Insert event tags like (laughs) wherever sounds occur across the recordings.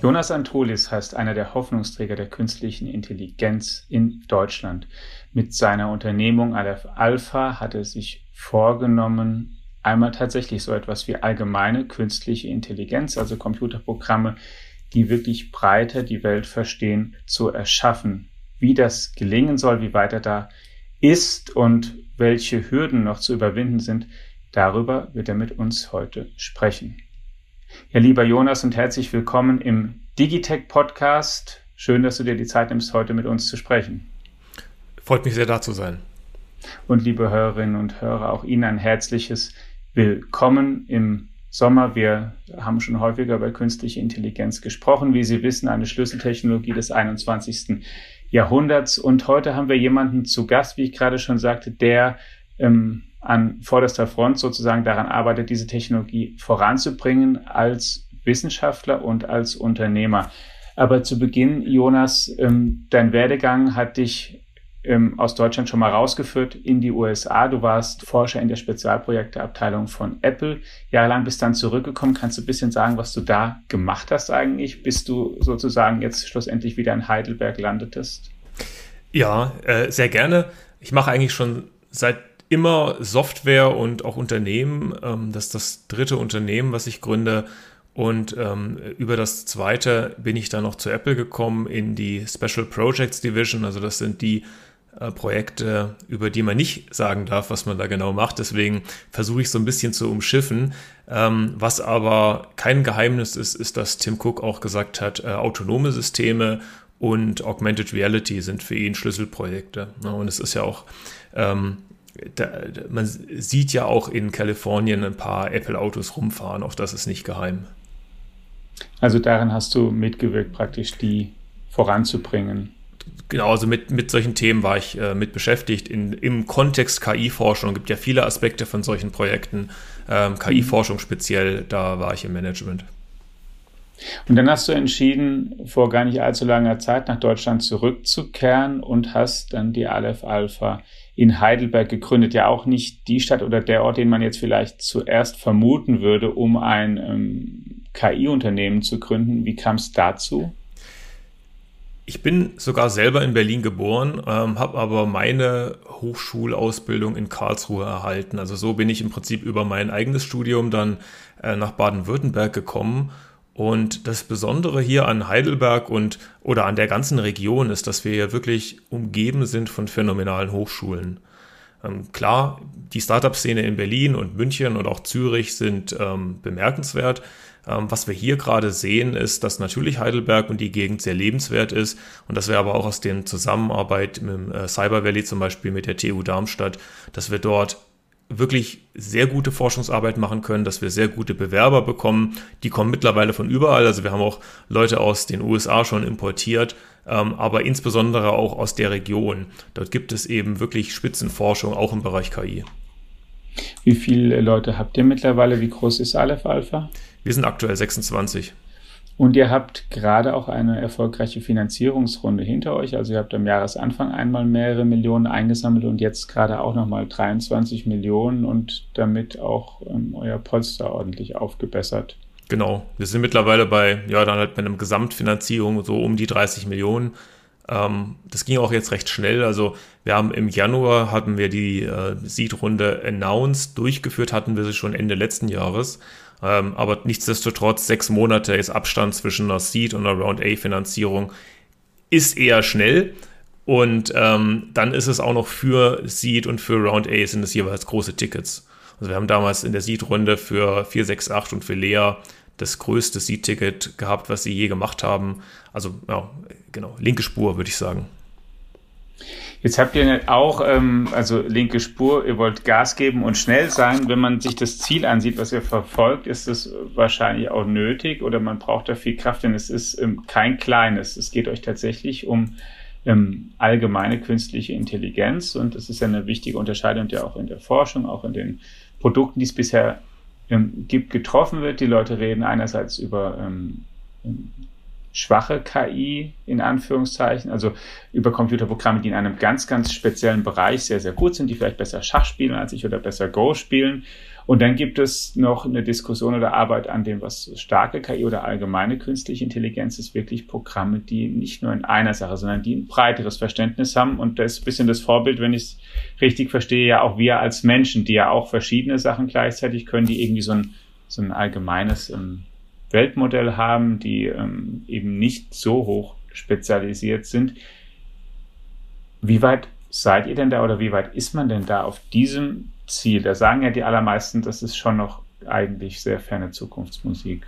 Jonas Antolis heißt einer der Hoffnungsträger der künstlichen Intelligenz in Deutschland. Mit seiner Unternehmung Aleph Alpha hat er sich vorgenommen, einmal tatsächlich so etwas wie allgemeine künstliche Intelligenz, also Computerprogramme, die wirklich breiter die Welt verstehen, zu erschaffen. Wie das gelingen soll, wie weiter da ist und welche Hürden noch zu überwinden sind, darüber wird er mit uns heute sprechen. Ja, lieber Jonas und herzlich willkommen im Digitech Podcast. Schön, dass du dir die Zeit nimmst, heute mit uns zu sprechen. Freut mich sehr, da zu sein. Und liebe Hörerinnen und Hörer, auch Ihnen ein herzliches Willkommen im Sommer. Wir haben schon häufiger über künstliche Intelligenz gesprochen. Wie Sie wissen, eine Schlüsseltechnologie des 21. Jahrhunderts. Und heute haben wir jemanden zu Gast, wie ich gerade schon sagte, der ähm, an vorderster Front sozusagen daran arbeitet, diese Technologie voranzubringen als Wissenschaftler und als Unternehmer. Aber zu Beginn, Jonas, ähm, dein Werdegang hat dich ähm, aus Deutschland schon mal rausgeführt in die USA. Du warst Forscher in der Spezialprojekteabteilung von Apple. Jahrelang bist dann zurückgekommen. Kannst du ein bisschen sagen, was du da gemacht hast eigentlich, bis du sozusagen jetzt schlussendlich wieder in Heidelberg landetest? Ja, äh, sehr gerne. Ich mache eigentlich schon seit immer Software und auch Unternehmen. Ähm, das ist das dritte Unternehmen, was ich gründe. Und ähm, über das zweite bin ich dann noch zu Apple gekommen in die Special Projects Division. Also das sind die äh, Projekte, über die man nicht sagen darf, was man da genau macht. Deswegen versuche ich so ein bisschen zu umschiffen. Ähm, was aber kein Geheimnis ist, ist, dass Tim Cook auch gesagt hat, äh, autonome Systeme und Augmented Reality sind für ihn Schlüsselprojekte. Ne? Und es ist ja auch ähm, da, man sieht ja auch in Kalifornien ein paar Apple-Autos rumfahren, auch das ist nicht geheim. Also daran hast du mitgewirkt, praktisch die voranzubringen. Genau, also mit, mit solchen Themen war ich äh, mit beschäftigt. In, Im Kontext KI-Forschung gibt ja viele Aspekte von solchen Projekten. Ähm, KI-Forschung speziell, da war ich im Management. Und dann hast du entschieden, vor gar nicht allzu langer Zeit nach Deutschland zurückzukehren und hast dann die Aleph Alpha in Heidelberg gegründet. Ja auch nicht die Stadt oder der Ort, den man jetzt vielleicht zuerst vermuten würde, um ein ähm, KI-Unternehmen zu gründen. Wie kam es dazu? Ich bin sogar selber in Berlin geboren, ähm, habe aber meine Hochschulausbildung in Karlsruhe erhalten. Also so bin ich im Prinzip über mein eigenes Studium dann äh, nach Baden-Württemberg gekommen und das Besondere hier an Heidelberg und oder an der ganzen Region ist, dass wir hier wirklich umgeben sind von phänomenalen Hochschulen. Ähm, klar, die Startup-Szene in Berlin und München und auch Zürich sind ähm, bemerkenswert. Ähm, was wir hier gerade sehen, ist, dass natürlich Heidelberg und die Gegend sehr lebenswert ist und dass wir aber auch aus der Zusammenarbeit mit dem äh, Cyber Valley zum Beispiel mit der TU Darmstadt, dass wir dort wirklich sehr gute Forschungsarbeit machen können, dass wir sehr gute Bewerber bekommen. Die kommen mittlerweile von überall. Also wir haben auch Leute aus den USA schon importiert, ähm, aber insbesondere auch aus der Region. Dort gibt es eben wirklich Spitzenforschung, auch im Bereich KI. Wie viele Leute habt ihr mittlerweile? Wie groß ist Aleph Alpha? Wir sind aktuell 26. Und ihr habt gerade auch eine erfolgreiche Finanzierungsrunde hinter euch. Also ihr habt am Jahresanfang einmal mehrere Millionen eingesammelt und jetzt gerade auch nochmal 23 Millionen und damit auch ähm, euer Polster ordentlich aufgebessert. Genau. Wir sind mittlerweile bei, ja, dann halt bei einem Gesamtfinanzierung so um die 30 Millionen. Ähm, das ging auch jetzt recht schnell. Also wir haben im Januar hatten wir die äh, Seed-Runde announced, durchgeführt hatten wir sie schon Ende letzten Jahres. Ähm, aber nichtsdestotrotz, sechs Monate ist Abstand zwischen einer Seed und einer Round A-Finanzierung ist eher schnell. Und ähm, dann ist es auch noch für Seed und für Round A sind es jeweils große Tickets. Also wir haben damals in der Seed-Runde für 468 und für Lea das größte Seed-Ticket gehabt, was sie je gemacht haben. Also ja, genau, linke Spur, würde ich sagen. Jetzt habt ihr auch, ähm, also linke Spur, ihr wollt Gas geben und schnell sein. Wenn man sich das Ziel ansieht, was ihr verfolgt, ist es wahrscheinlich auch nötig oder man braucht da viel Kraft, denn es ist ähm, kein kleines. Es geht euch tatsächlich um ähm, allgemeine künstliche Intelligenz und es ist ja eine wichtige Unterscheidung, die auch in der Forschung, auch in den Produkten, die es bisher ähm, gibt, getroffen wird. Die Leute reden einerseits über ähm, schwache KI in Anführungszeichen, also über Computerprogramme, die in einem ganz, ganz speziellen Bereich sehr, sehr gut sind, die vielleicht besser Schach spielen als ich oder besser Go spielen. Und dann gibt es noch eine Diskussion oder Arbeit an dem, was starke KI oder allgemeine künstliche Intelligenz ist, wirklich Programme, die nicht nur in einer Sache, sondern die ein breiteres Verständnis haben. Und das ist ein bisschen das Vorbild, wenn ich es richtig verstehe, ja auch wir als Menschen, die ja auch verschiedene Sachen gleichzeitig können, die irgendwie so ein, so ein allgemeines ähm, Weltmodell haben, die ähm, eben nicht so hoch spezialisiert sind. Wie weit seid ihr denn da oder wie weit ist man denn da auf diesem Ziel? Da sagen ja die allermeisten, das ist schon noch eigentlich sehr ferne Zukunftsmusik.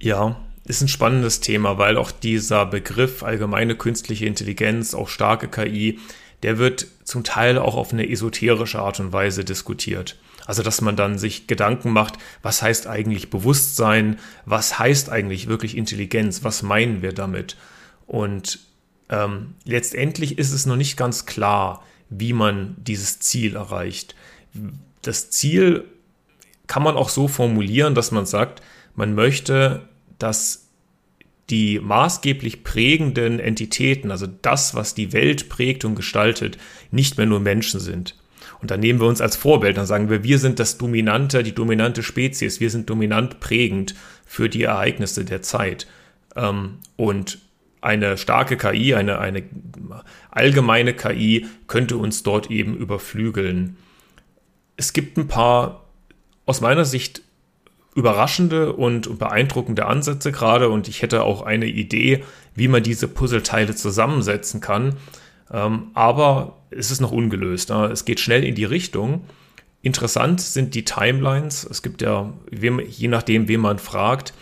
Ja, ist ein spannendes Thema, weil auch dieser Begriff allgemeine künstliche Intelligenz, auch starke KI, der wird zum Teil auch auf eine esoterische Art und Weise diskutiert. Also, dass man dann sich Gedanken macht, was heißt eigentlich Bewusstsein, was heißt eigentlich wirklich Intelligenz, was meinen wir damit? Und ähm, letztendlich ist es noch nicht ganz klar, wie man dieses Ziel erreicht. Das Ziel kann man auch so formulieren, dass man sagt, man möchte, dass die maßgeblich prägenden Entitäten, also das, was die Welt prägt und gestaltet, nicht mehr nur Menschen sind. Und dann nehmen wir uns als Vorbild, dann sagen wir, wir sind das dominante, die dominante Spezies, wir sind dominant prägend für die Ereignisse der Zeit. Ähm, und eine starke KI, eine, eine allgemeine KI könnte uns dort eben überflügeln. Es gibt ein paar aus meiner Sicht überraschende und beeindruckende Ansätze gerade und ich hätte auch eine Idee, wie man diese Puzzleteile zusammensetzen kann. Ähm, aber es ist noch ungelöst. Es geht schnell in die Richtung. Interessant sind die Timelines. Es gibt ja, je nachdem, wen man fragt,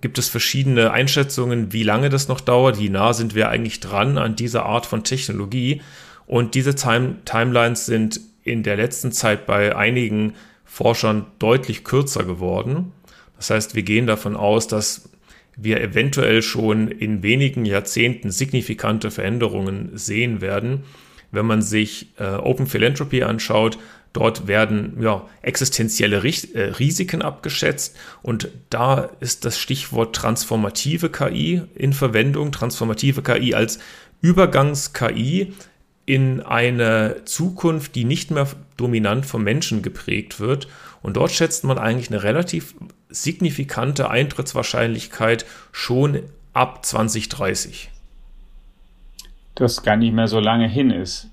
gibt es verschiedene Einschätzungen, wie lange das noch dauert, wie nah sind wir eigentlich dran an dieser Art von Technologie. Und diese Time Timelines sind in der letzten Zeit bei einigen Forschern deutlich kürzer geworden. Das heißt, wir gehen davon aus, dass wir eventuell schon in wenigen Jahrzehnten signifikante Veränderungen sehen werden. Wenn man sich äh, Open Philanthropy anschaut, Dort werden ja, existenzielle äh, Risiken abgeschätzt und da ist das Stichwort transformative KI in Verwendung. Transformative KI als Übergangs-KI in eine Zukunft, die nicht mehr dominant vom Menschen geprägt wird. Und dort schätzt man eigentlich eine relativ signifikante Eintrittswahrscheinlichkeit schon ab 2030. Das gar nicht mehr so lange hin ist.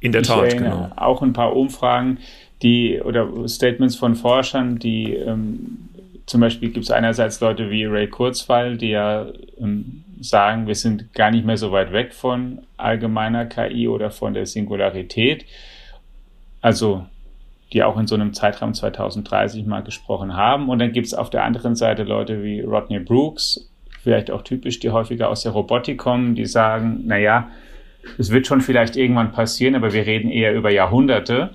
In der ich Tat, genau. Auch ein paar Umfragen, die oder Statements von Forschern, die ähm, zum Beispiel gibt es einerseits Leute wie Ray Kurzweil, die ja ähm, sagen, wir sind gar nicht mehr so weit weg von allgemeiner KI oder von der Singularität. Also die auch in so einem Zeitraum 2030 mal gesprochen haben. Und dann gibt es auf der anderen Seite Leute wie Rodney Brooks, vielleicht auch typisch, die häufiger aus der Robotik kommen, die sagen, naja, es wird schon vielleicht irgendwann passieren, aber wir reden eher über Jahrhunderte.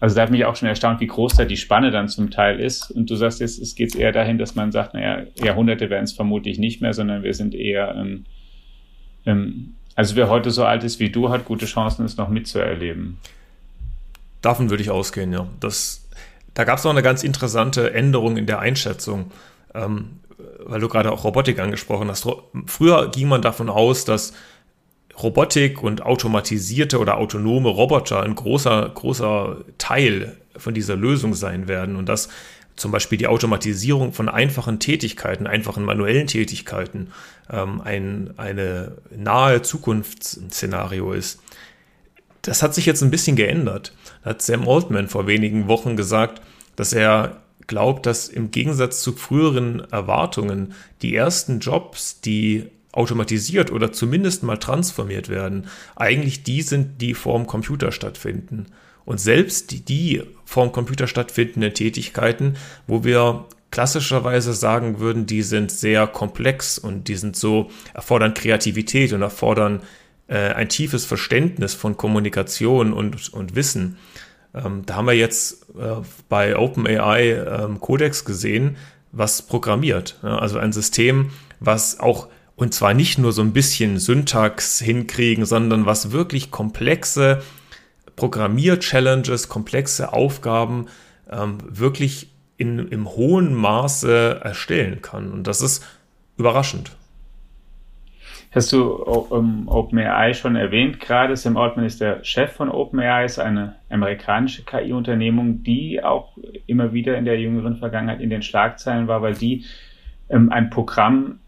Also da hat mich auch schon erstaunt, wie groß da die Spanne dann zum Teil ist. Und du sagst jetzt, es geht eher dahin, dass man sagt, naja, Jahrhunderte werden es vermutlich nicht mehr, sondern wir sind eher, ähm, ähm, also wer heute so alt ist wie du, hat gute Chancen, es noch mitzuerleben. Davon würde ich ausgehen, ja. Das, da gab es noch eine ganz interessante Änderung in der Einschätzung, ähm, weil du gerade auch Robotik angesprochen hast. Früher ging man davon aus, dass Robotik und automatisierte oder autonome Roboter ein großer, großer Teil von dieser Lösung sein werden und dass zum Beispiel die Automatisierung von einfachen Tätigkeiten, einfachen manuellen Tätigkeiten ähm, ein eine nahe Zukunftsszenario ist. Das hat sich jetzt ein bisschen geändert. Da hat Sam Altman vor wenigen Wochen gesagt, dass er glaubt, dass im Gegensatz zu früheren Erwartungen die ersten Jobs, die automatisiert oder zumindest mal transformiert werden, eigentlich die sind, die vorm Computer stattfinden. Und selbst die, die vorm Computer stattfindenden Tätigkeiten, wo wir klassischerweise sagen würden, die sind sehr komplex und die sind so, erfordern Kreativität und erfordern äh, ein tiefes Verständnis von Kommunikation und, und Wissen. Ähm, da haben wir jetzt äh, bei OpenAI ähm, Codex gesehen, was programmiert. Ja, also ein System, was auch und zwar nicht nur so ein bisschen Syntax hinkriegen, sondern was wirklich komplexe Programmier-Challenges, komplexe Aufgaben ähm, wirklich in, im hohen Maße erstellen kann. Und das ist überraschend. Hast du um, OpenAI schon erwähnt gerade? Sam Altman ist der Chef von OpenAI, ist eine amerikanische KI-Unternehmung, die auch immer wieder in der jüngeren Vergangenheit in den Schlagzeilen war, weil die ähm, ein Programm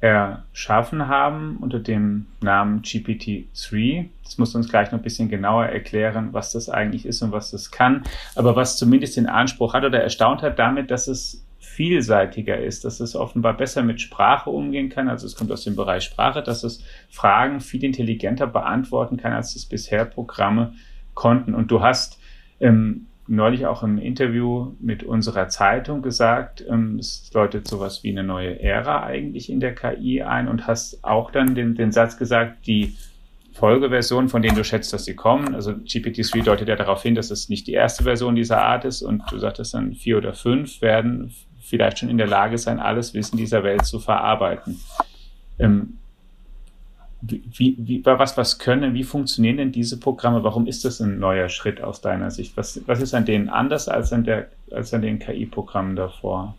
erschaffen haben unter dem Namen GPT-3. Das muss uns gleich noch ein bisschen genauer erklären, was das eigentlich ist und was das kann. Aber was zumindest den Anspruch hat oder erstaunt hat damit, dass es vielseitiger ist, dass es offenbar besser mit Sprache umgehen kann. Also es kommt aus dem Bereich Sprache, dass es Fragen viel intelligenter beantworten kann, als es bisher Programme konnten. Und du hast ähm, neulich auch im Interview mit unserer Zeitung gesagt, ähm, es läutet sowas wie eine neue Ära eigentlich in der KI ein und hast auch dann den, den Satz gesagt, die Folgeversion, von denen du schätzt, dass sie kommen. Also GPT-3 deutet ja darauf hin, dass es nicht die erste Version dieser Art ist und du sagtest dann vier oder fünf werden vielleicht schon in der Lage sein, alles Wissen dieser Welt zu verarbeiten. Ähm, wie, wie, was, was können, wie funktionieren denn diese Programme? Warum ist das ein neuer Schritt aus deiner Sicht? Was, was ist an denen anders als an, der, als an den KI-Programmen davor?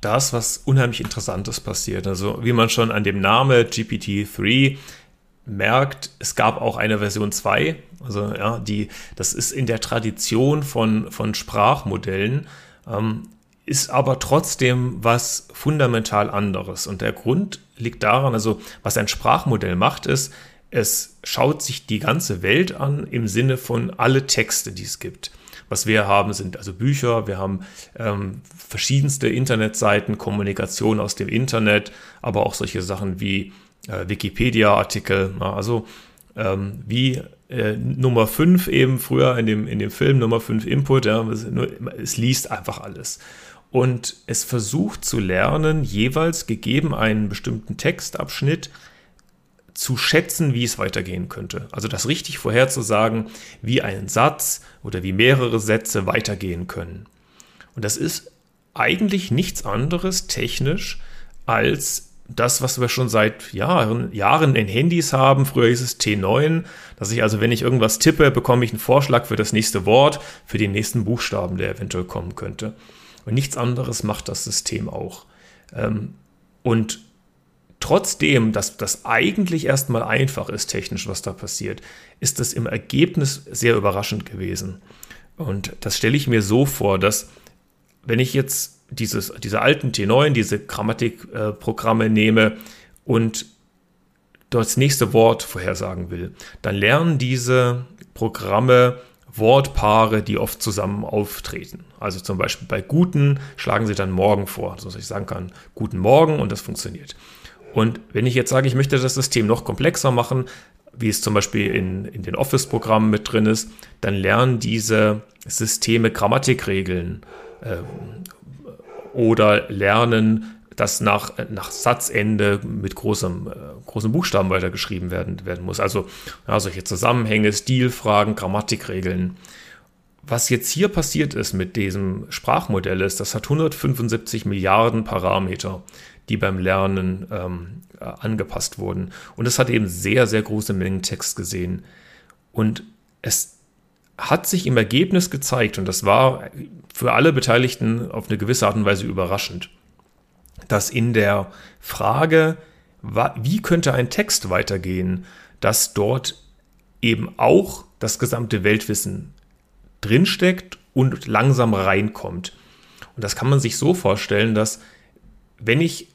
Da ist was unheimlich Interessantes passiert. Also, wie man schon an dem Name GPT-3 merkt, es gab auch eine Version 2. Also, ja, die, das ist in der Tradition von, von Sprachmodellen ähm, ist aber trotzdem was fundamental anderes. Und der Grund liegt daran, also was ein Sprachmodell macht, ist, es schaut sich die ganze Welt an im Sinne von alle Texte, die es gibt. Was wir haben, sind also Bücher, wir haben ähm, verschiedenste Internetseiten, Kommunikation aus dem Internet, aber auch solche Sachen wie äh, Wikipedia-Artikel. Also ähm, wie äh, Nummer 5 eben früher in dem, in dem Film, Nummer 5 Input, ja, es, es liest einfach alles. Und es versucht zu lernen, jeweils gegeben einen bestimmten Textabschnitt, zu schätzen, wie es weitergehen könnte. Also das richtig vorherzusagen, wie ein Satz oder wie mehrere Sätze weitergehen können. Und das ist eigentlich nichts anderes technisch als das, was wir schon seit Jahren, Jahren in Handys haben. Früher hieß es T9, dass ich also, wenn ich irgendwas tippe, bekomme ich einen Vorschlag für das nächste Wort, für den nächsten Buchstaben, der eventuell kommen könnte. Und nichts anderes macht das System auch. Ähm, und trotzdem, dass das eigentlich erstmal einfach ist, technisch, was da passiert, ist das im Ergebnis sehr überraschend gewesen. Und das stelle ich mir so vor, dass wenn ich jetzt dieses, diese alten T9, diese Grammatikprogramme nehme und dort das nächste Wort vorhersagen will, dann lernen diese Programme Wortpaare, die oft zusammen auftreten. Also zum Beispiel bei guten schlagen sie dann morgen vor, sodass ich sagen kann, guten Morgen und das funktioniert. Und wenn ich jetzt sage, ich möchte das System noch komplexer machen, wie es zum Beispiel in, in den Office-Programmen mit drin ist, dann lernen diese Systeme Grammatikregeln äh, oder lernen, das nach, nach Satzende mit großem, äh, großen Buchstaben weitergeschrieben werden, werden muss. Also ja, solche Zusammenhänge, Stilfragen, Grammatikregeln. Was jetzt hier passiert ist mit diesem Sprachmodell ist, das hat 175 Milliarden Parameter, die beim Lernen ähm, äh, angepasst wurden. Und es hat eben sehr, sehr große Mengen Text gesehen. Und es hat sich im Ergebnis gezeigt, und das war für alle Beteiligten auf eine gewisse Art und Weise überraschend, dass in der Frage, wie könnte ein Text weitergehen, dass dort eben auch das gesamte Weltwissen drinsteckt und langsam reinkommt. Und das kann man sich so vorstellen, dass wenn ich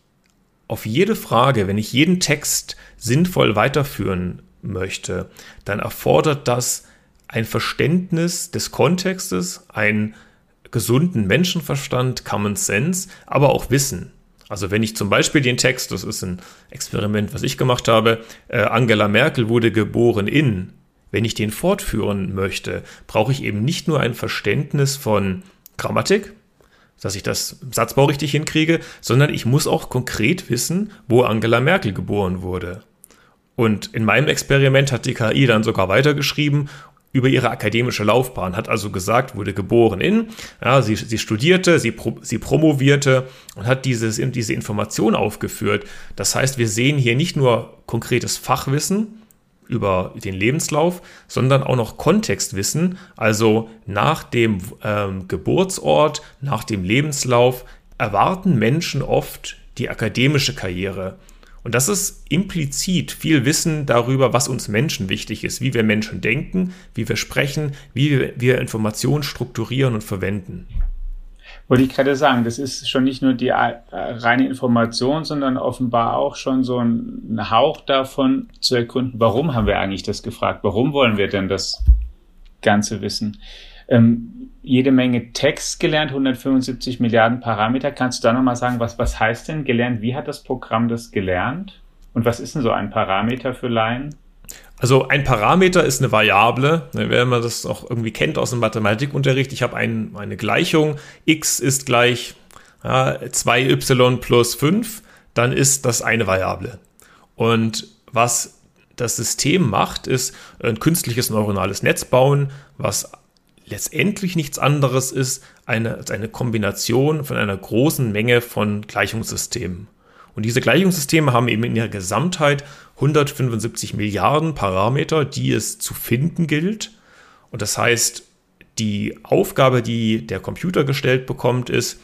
auf jede Frage, wenn ich jeden Text sinnvoll weiterführen möchte, dann erfordert das ein Verständnis des Kontextes, ein gesunden Menschenverstand, Common Sense, aber auch Wissen. Also wenn ich zum Beispiel den Text, das ist ein Experiment, was ich gemacht habe, äh, Angela Merkel wurde geboren in, wenn ich den fortführen möchte, brauche ich eben nicht nur ein Verständnis von Grammatik, dass ich das Satzbau richtig hinkriege, sondern ich muss auch konkret wissen, wo Angela Merkel geboren wurde. Und in meinem Experiment hat die KI dann sogar weitergeschrieben über ihre akademische Laufbahn, hat also gesagt, wurde geboren in, ja, sie, sie studierte, sie, pro, sie promovierte und hat dieses, diese Information aufgeführt. Das heißt, wir sehen hier nicht nur konkretes Fachwissen über den Lebenslauf, sondern auch noch Kontextwissen, also nach dem ähm, Geburtsort, nach dem Lebenslauf erwarten Menschen oft die akademische Karriere. Und das ist implizit viel Wissen darüber, was uns Menschen wichtig ist, wie wir Menschen denken, wie wir sprechen, wie wir Informationen strukturieren und verwenden. Wollte ich gerade sagen, das ist schon nicht nur die äh, reine Information, sondern offenbar auch schon so ein Hauch davon zu erkunden, warum haben wir eigentlich das gefragt? Warum wollen wir denn das Ganze wissen? Ähm, jede Menge Text gelernt, 175 Milliarden Parameter. Kannst du da nochmal sagen, was, was heißt denn gelernt? Wie hat das Programm das gelernt? Und was ist denn so ein Parameter für Laien? Also ein Parameter ist eine Variable, ne, wenn man das auch irgendwie kennt aus dem Mathematikunterricht. Ich habe ein, eine Gleichung, x ist gleich ja, 2y plus 5, dann ist das eine Variable. Und was das System macht, ist ein künstliches neuronales Netz bauen, was letztendlich nichts anderes ist eine, eine Kombination von einer großen Menge von Gleichungssystemen. Und diese Gleichungssysteme haben eben in ihrer Gesamtheit 175 Milliarden Parameter, die es zu finden gilt. Und das heißt, die Aufgabe, die der Computer gestellt bekommt, ist,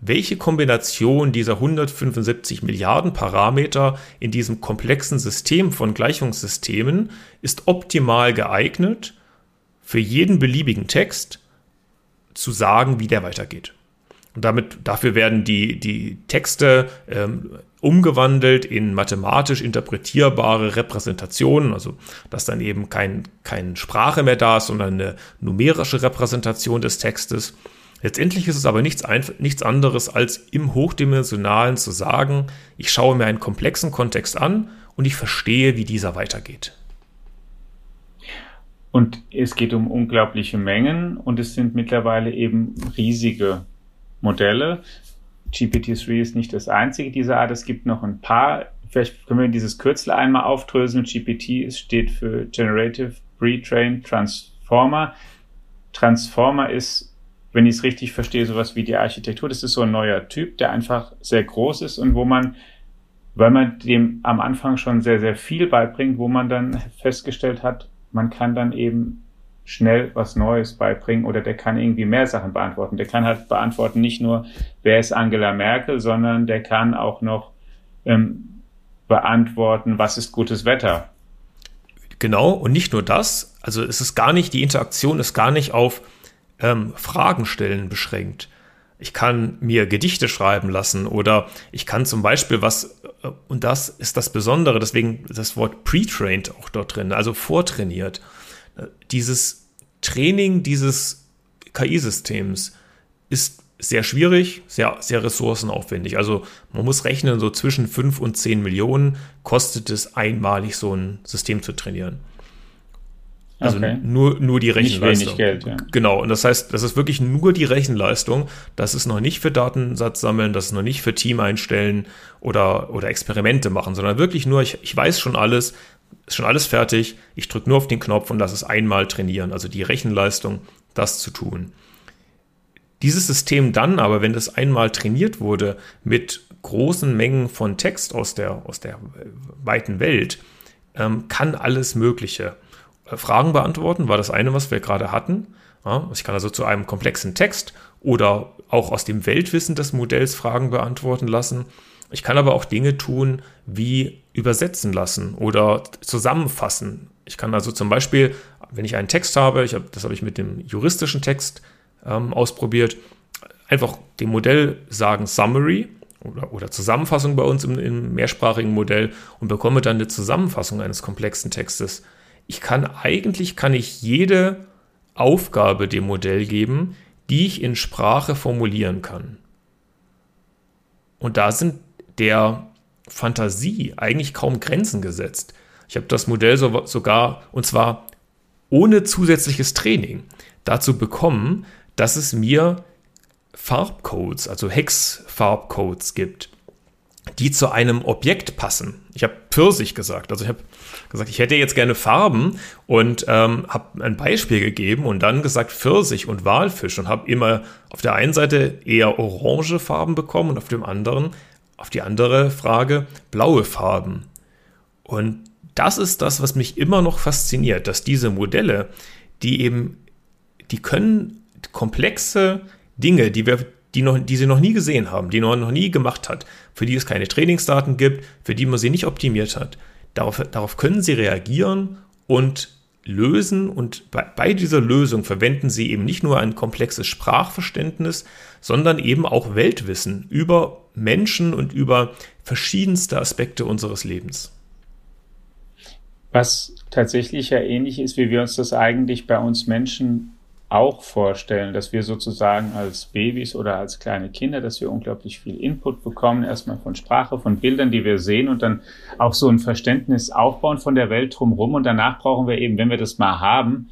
welche Kombination dieser 175 Milliarden Parameter in diesem komplexen System von Gleichungssystemen ist optimal geeignet, für jeden beliebigen Text zu sagen, wie der weitergeht. Und damit, dafür werden die, die Texte ähm, umgewandelt in mathematisch interpretierbare Repräsentationen, also dass dann eben kein, keine Sprache mehr da ist, sondern eine numerische Repräsentation des Textes. Letztendlich ist es aber nichts, nichts anderes, als im Hochdimensionalen zu sagen, ich schaue mir einen komplexen Kontext an und ich verstehe, wie dieser weitergeht. Und es geht um unglaubliche Mengen und es sind mittlerweile eben riesige Modelle. GPT-3 ist nicht das einzige dieser Art. Es gibt noch ein paar. Vielleicht können wir dieses Kürzel einmal aufdröseln. GPT steht für Generative Pre-Trained Transformer. Transformer ist, wenn ich es richtig verstehe, sowas wie die Architektur. Das ist so ein neuer Typ, der einfach sehr groß ist und wo man, weil man dem am Anfang schon sehr, sehr viel beibringt, wo man dann festgestellt hat, man kann dann eben schnell was Neues beibringen oder der kann irgendwie mehr Sachen beantworten. Der kann halt beantworten nicht nur, wer ist Angela Merkel, sondern der kann auch noch ähm, beantworten, was ist gutes Wetter. Genau, und nicht nur das, also es ist gar nicht, die Interaktion ist gar nicht auf ähm, Fragen stellen beschränkt. Ich kann mir Gedichte schreiben lassen oder ich kann zum Beispiel was, äh, und das ist das Besondere, deswegen das Wort pre-trained auch dort drin, also vortrainiert dieses Training dieses KI-Systems ist sehr schwierig, sehr, sehr ressourcenaufwendig. Also man muss rechnen, so zwischen 5 und 10 Millionen kostet es einmalig, so ein System zu trainieren. Also okay. nur, nur die Rechenleistung. Nicht wenig Geld, ja. Genau, und das heißt, das ist wirklich nur die Rechenleistung. Das ist noch nicht für Datensatz sammeln, das ist noch nicht für Team einstellen oder, oder Experimente machen, sondern wirklich nur, ich, ich weiß schon alles, ist schon alles fertig. Ich drücke nur auf den Knopf und lasse es einmal trainieren, also die Rechenleistung, das zu tun. Dieses System dann aber, wenn es einmal trainiert wurde mit großen Mengen von Text aus der, aus der weiten Welt, ähm, kann alles Mögliche. Äh, Fragen beantworten war das eine, was wir gerade hatten. Ja, ich kann also zu einem komplexen Text oder auch aus dem Weltwissen des Modells Fragen beantworten lassen. Ich kann aber auch Dinge tun wie übersetzen lassen oder zusammenfassen. Ich kann also zum Beispiel, wenn ich einen Text habe, ich hab, das habe ich mit dem juristischen Text ähm, ausprobiert, einfach dem Modell sagen Summary oder, oder Zusammenfassung bei uns im, im mehrsprachigen Modell und bekomme dann eine Zusammenfassung eines komplexen Textes. Ich kann eigentlich kann ich jede Aufgabe dem Modell geben, die ich in Sprache formulieren kann. Und da sind der Fantasie eigentlich kaum Grenzen gesetzt. Ich habe das Modell so, sogar, und zwar ohne zusätzliches Training, dazu bekommen, dass es mir Farbcodes, also Hex-Farbcodes gibt, die zu einem Objekt passen. Ich habe Pfirsich gesagt, also ich habe gesagt, ich hätte jetzt gerne Farben und ähm, habe ein Beispiel gegeben und dann gesagt Pfirsich und Walfisch und habe immer auf der einen Seite eher orange Farben bekommen und auf dem anderen auf die andere Frage, blaue Farben. Und das ist das, was mich immer noch fasziniert, dass diese Modelle, die eben, die können komplexe Dinge, die wir, die, noch, die sie noch nie gesehen haben, die noch, noch nie gemacht hat, für die es keine Trainingsdaten gibt, für die man sie nicht optimiert hat. Darauf, darauf können sie reagieren und lösen und bei, bei, dieser Lösung verwenden sie eben nicht nur ein komplexes Sprachverständnis, sondern eben auch Weltwissen über Menschen und über verschiedenste Aspekte unseres Lebens. Was tatsächlich ja ähnlich ist, wie wir uns das eigentlich bei uns Menschen auch vorstellen, dass wir sozusagen als Babys oder als kleine Kinder, dass wir unglaublich viel Input bekommen, erstmal von Sprache, von Bildern, die wir sehen und dann auch so ein Verständnis aufbauen von der Welt drumherum. Und danach brauchen wir eben, wenn wir das mal haben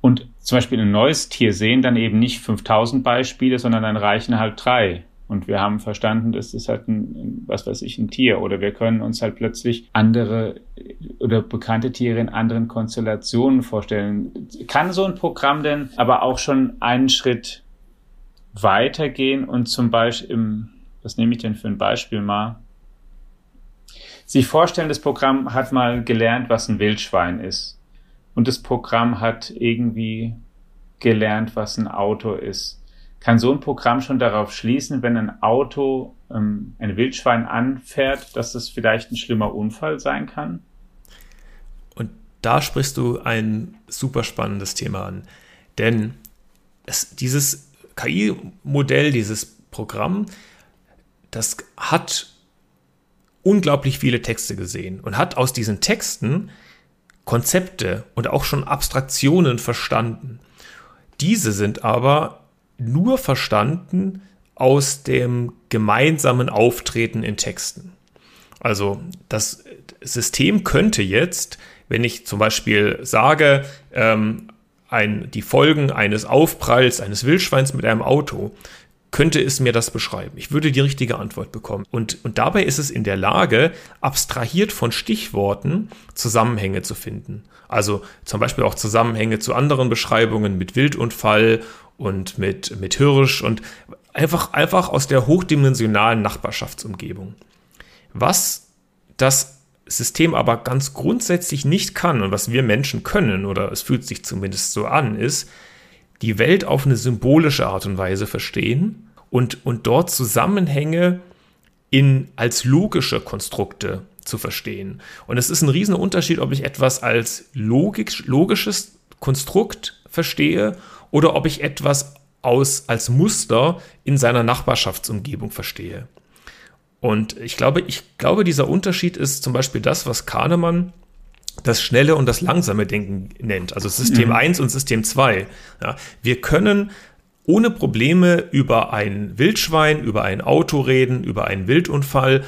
und zum Beispiel ein neues Tier sehen, dann eben nicht 5000 Beispiele, sondern dann reichen halt drei und wir haben verstanden, das ist halt ein, was weiß ich, ein Tier. Oder wir können uns halt plötzlich andere oder bekannte Tiere in anderen Konstellationen vorstellen. Kann so ein Programm denn aber auch schon einen Schritt weitergehen und zum Beispiel, im, was nehme ich denn für ein Beispiel mal? Sich vorstellen, das Programm hat mal gelernt, was ein Wildschwein ist. Und das Programm hat irgendwie gelernt, was ein Auto ist kann so ein Programm schon darauf schließen, wenn ein Auto ähm, ein Wildschwein anfährt, dass das vielleicht ein schlimmer Unfall sein kann? Und da sprichst du ein super spannendes Thema an. Denn es, dieses KI-Modell, dieses Programm, das hat unglaublich viele Texte gesehen und hat aus diesen Texten Konzepte und auch schon Abstraktionen verstanden. Diese sind aber nur verstanden aus dem gemeinsamen Auftreten in Texten. Also das System könnte jetzt, wenn ich zum Beispiel sage, ähm, ein, die Folgen eines Aufpralls eines Wildschweins mit einem Auto, könnte es mir das beschreiben? Ich würde die richtige Antwort bekommen. Und, und dabei ist es in der Lage, abstrahiert von Stichworten Zusammenhänge zu finden. Also zum Beispiel auch Zusammenhänge zu anderen Beschreibungen mit Wildunfall und mit, mit Hirsch und einfach, einfach aus der hochdimensionalen Nachbarschaftsumgebung. Was das System aber ganz grundsätzlich nicht kann und was wir Menschen können, oder es fühlt sich zumindest so an, ist, die Welt auf eine symbolische Art und Weise verstehen und, und dort Zusammenhänge in, als logische Konstrukte zu verstehen. Und es ist ein Riesenunterschied, ob ich etwas als logik, logisches Konstrukt verstehe oder ob ich etwas aus, als Muster in seiner Nachbarschaftsumgebung verstehe. Und ich glaube, ich glaube, dieser Unterschied ist zum Beispiel das, was Kahnemann das schnelle und das langsame Denken nennt, also System mhm. 1 und System 2. Ja, wir können ohne Probleme über ein Wildschwein, über ein Auto reden, über einen Wildunfall,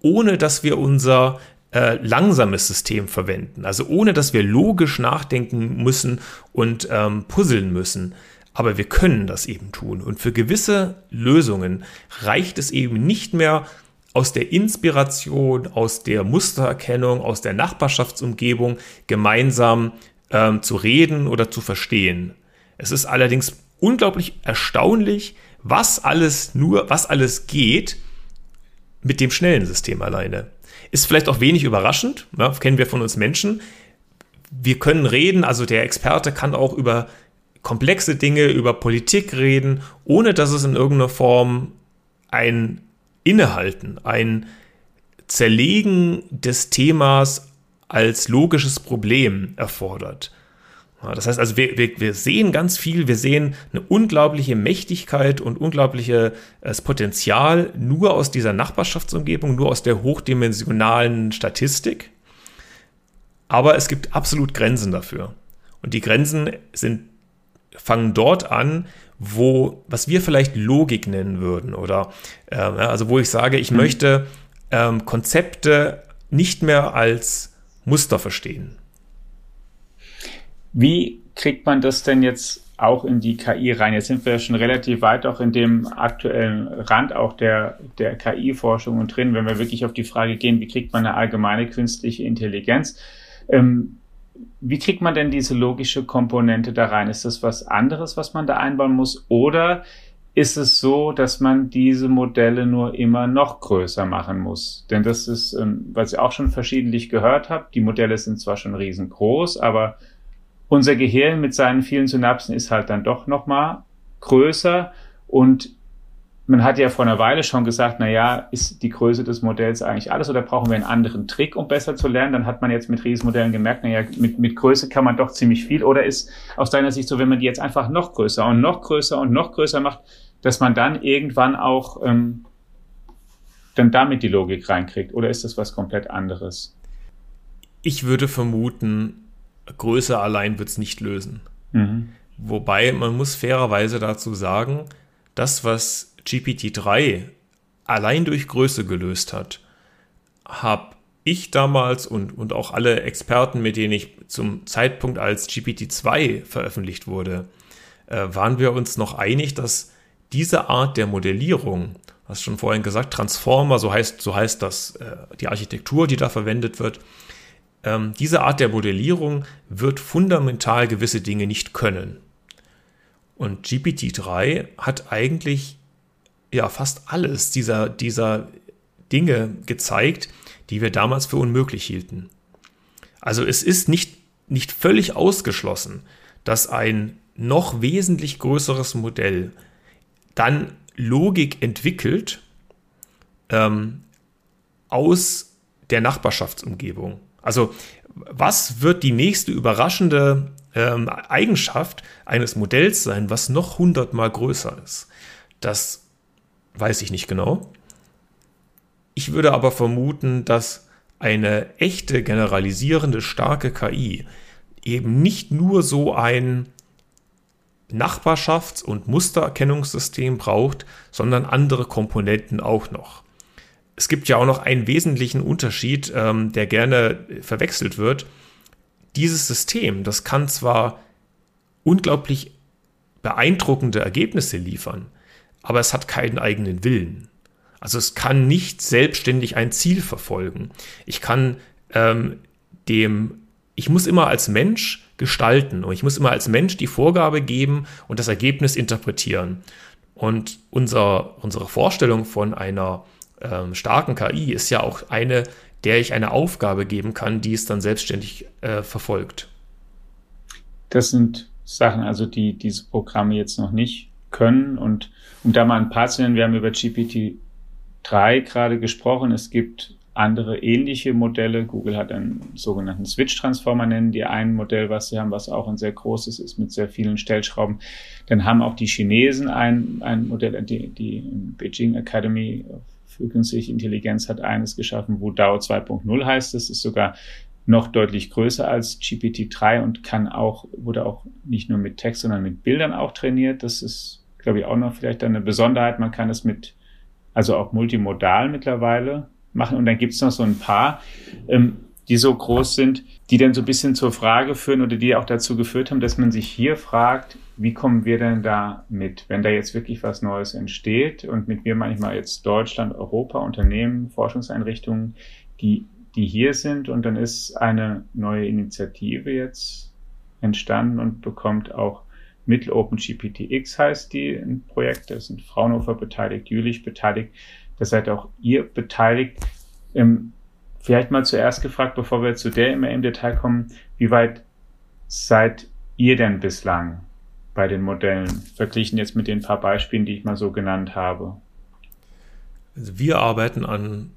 ohne dass wir unser äh, langsames System verwenden. Also ohne dass wir logisch nachdenken müssen und ähm, puzzeln müssen. Aber wir können das eben tun. Und für gewisse Lösungen reicht es eben nicht mehr aus der Inspiration, aus der Mustererkennung, aus der Nachbarschaftsumgebung gemeinsam ähm, zu reden oder zu verstehen. Es ist allerdings unglaublich erstaunlich, was alles nur, was alles geht mit dem schnellen System alleine. Ist vielleicht auch wenig überraschend, ja, kennen wir von uns Menschen. Wir können reden, also der Experte kann auch über komplexe Dinge, über Politik reden, ohne dass es in irgendeiner Form ein Innehalten, ein Zerlegen des Themas als logisches Problem erfordert. Das heißt also, wir, wir, wir sehen ganz viel, wir sehen eine unglaubliche Mächtigkeit und unglaubliches äh, Potenzial nur aus dieser Nachbarschaftsumgebung, nur aus der hochdimensionalen Statistik. Aber es gibt absolut Grenzen dafür. Und die Grenzen sind, fangen dort an, wo, was wir vielleicht Logik nennen würden, oder äh, also wo ich sage, ich mhm. möchte ähm, Konzepte nicht mehr als Muster verstehen. Wie kriegt man das denn jetzt auch in die KI rein? Jetzt sind wir ja schon relativ weit auch in dem aktuellen Rand auch der, der KI-Forschung und drin, wenn wir wirklich auf die Frage gehen, wie kriegt man eine allgemeine künstliche Intelligenz? Ähm, wie kriegt man denn diese logische Komponente da rein? Ist das was anderes, was man da einbauen muss? Oder ist es so, dass man diese Modelle nur immer noch größer machen muss? Denn das ist, ähm, was ich auch schon verschiedentlich gehört habe, die Modelle sind zwar schon riesengroß, aber unser Gehirn mit seinen vielen Synapsen ist halt dann doch noch mal größer und man hat ja vor einer Weile schon gesagt, na ja, ist die Größe des Modells eigentlich alles oder brauchen wir einen anderen Trick, um besser zu lernen? Dann hat man jetzt mit Riesenmodellen gemerkt, na ja, mit, mit Größe kann man doch ziemlich viel. Oder ist aus deiner Sicht so, wenn man die jetzt einfach noch größer und noch größer und noch größer macht, dass man dann irgendwann auch ähm, dann damit die Logik reinkriegt? Oder ist das was komplett anderes? Ich würde vermuten, Größe allein wird es nicht lösen. Mhm. Wobei man muss fairerweise dazu sagen, das, was GPT-3 allein durch Größe gelöst hat, habe ich damals und, und auch alle Experten, mit denen ich zum Zeitpunkt als GPT-2 veröffentlicht wurde, äh, waren wir uns noch einig, dass diese Art der Modellierung, hast schon vorhin gesagt, Transformer, so heißt, so heißt das, äh, die Architektur, die da verwendet wird, ähm, diese Art der Modellierung wird fundamental gewisse Dinge nicht können. Und GPT-3 hat eigentlich ja fast alles dieser, dieser Dinge gezeigt, die wir damals für unmöglich hielten. Also es ist nicht, nicht völlig ausgeschlossen, dass ein noch wesentlich größeres Modell dann Logik entwickelt ähm, aus der Nachbarschaftsumgebung. Also was wird die nächste überraschende ähm, Eigenschaft eines Modells sein, was noch hundertmal größer ist? Das weiß ich nicht genau. Ich würde aber vermuten, dass eine echte generalisierende starke KI eben nicht nur so ein Nachbarschafts- und Mustererkennungssystem braucht, sondern andere Komponenten auch noch. Es gibt ja auch noch einen wesentlichen Unterschied, ähm, der gerne verwechselt wird. Dieses System, das kann zwar unglaublich beeindruckende Ergebnisse liefern, aber es hat keinen eigenen Willen. Also es kann nicht selbstständig ein Ziel verfolgen. Ich kann ähm, dem, ich muss immer als Mensch gestalten und ich muss immer als Mensch die Vorgabe geben und das Ergebnis interpretieren. Und unser, unsere Vorstellung von einer ähm, starken KI ist ja auch eine, der ich eine Aufgabe geben kann, die es dann selbstständig äh, verfolgt. Das sind Sachen, also die diese Programme jetzt noch nicht können. Und um da mal ein paar zu nennen, wir haben über GPT-3 gerade gesprochen. Es gibt andere ähnliche Modelle. Google hat einen sogenannten Switch-Transformer, nennen die ein Modell, was sie haben, was auch ein sehr großes ist mit sehr vielen Stellschrauben. Dann haben auch die Chinesen ein, ein Modell, die, die Beijing Academy für künstliche Intelligenz hat eines geschaffen, wo DAO 2.0 heißt. Das ist sogar noch deutlich größer als GPT-3 und kann auch, wurde auch nicht nur mit Text, sondern mit Bildern auch trainiert. Das ist, glaube ich, auch noch vielleicht eine Besonderheit. Man kann es mit, also auch multimodal mittlerweile machen. Und dann gibt es noch so ein paar, ähm, die so groß sind, die dann so ein bisschen zur Frage führen oder die auch dazu geführt haben, dass man sich hier fragt, wie kommen wir denn da mit, wenn da jetzt wirklich was Neues entsteht? Und mit mir manchmal jetzt Deutschland, Europa, Unternehmen, Forschungseinrichtungen, die die hier sind und dann ist eine neue Initiative jetzt entstanden und bekommt auch Mittel OpenGPTX heißt die ein Projekt, da sind Fraunhofer beteiligt, Jülich beteiligt, da seid auch ihr beteiligt. Ähm, vielleicht mal zuerst gefragt, bevor wir zu der immer im Detail kommen, wie weit seid ihr denn bislang bei den Modellen, verglichen jetzt mit den paar Beispielen, die ich mal so genannt habe? Also wir arbeiten an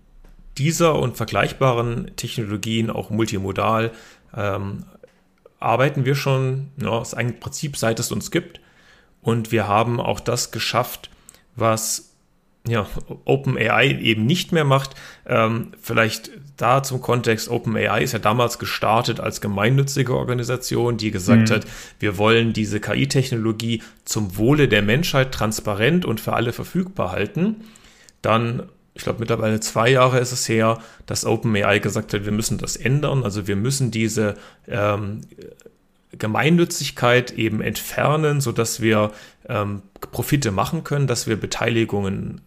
dieser und vergleichbaren Technologien, auch multimodal, ähm, arbeiten wir schon, ja, ist ein Prinzip, seit es uns gibt. Und wir haben auch das geschafft, was ja, OpenAI eben nicht mehr macht. Ähm, vielleicht da zum Kontext, OpenAI ist ja damals gestartet als gemeinnützige Organisation, die gesagt mhm. hat, wir wollen diese KI-Technologie zum Wohle der Menschheit transparent und für alle verfügbar halten. Dann ich glaube, mittlerweile zwei Jahre ist es her, dass OpenAI gesagt hat, wir müssen das ändern. Also wir müssen diese ähm, Gemeinnützigkeit eben entfernen, sodass wir ähm, Profite machen können, dass wir Beteiligungen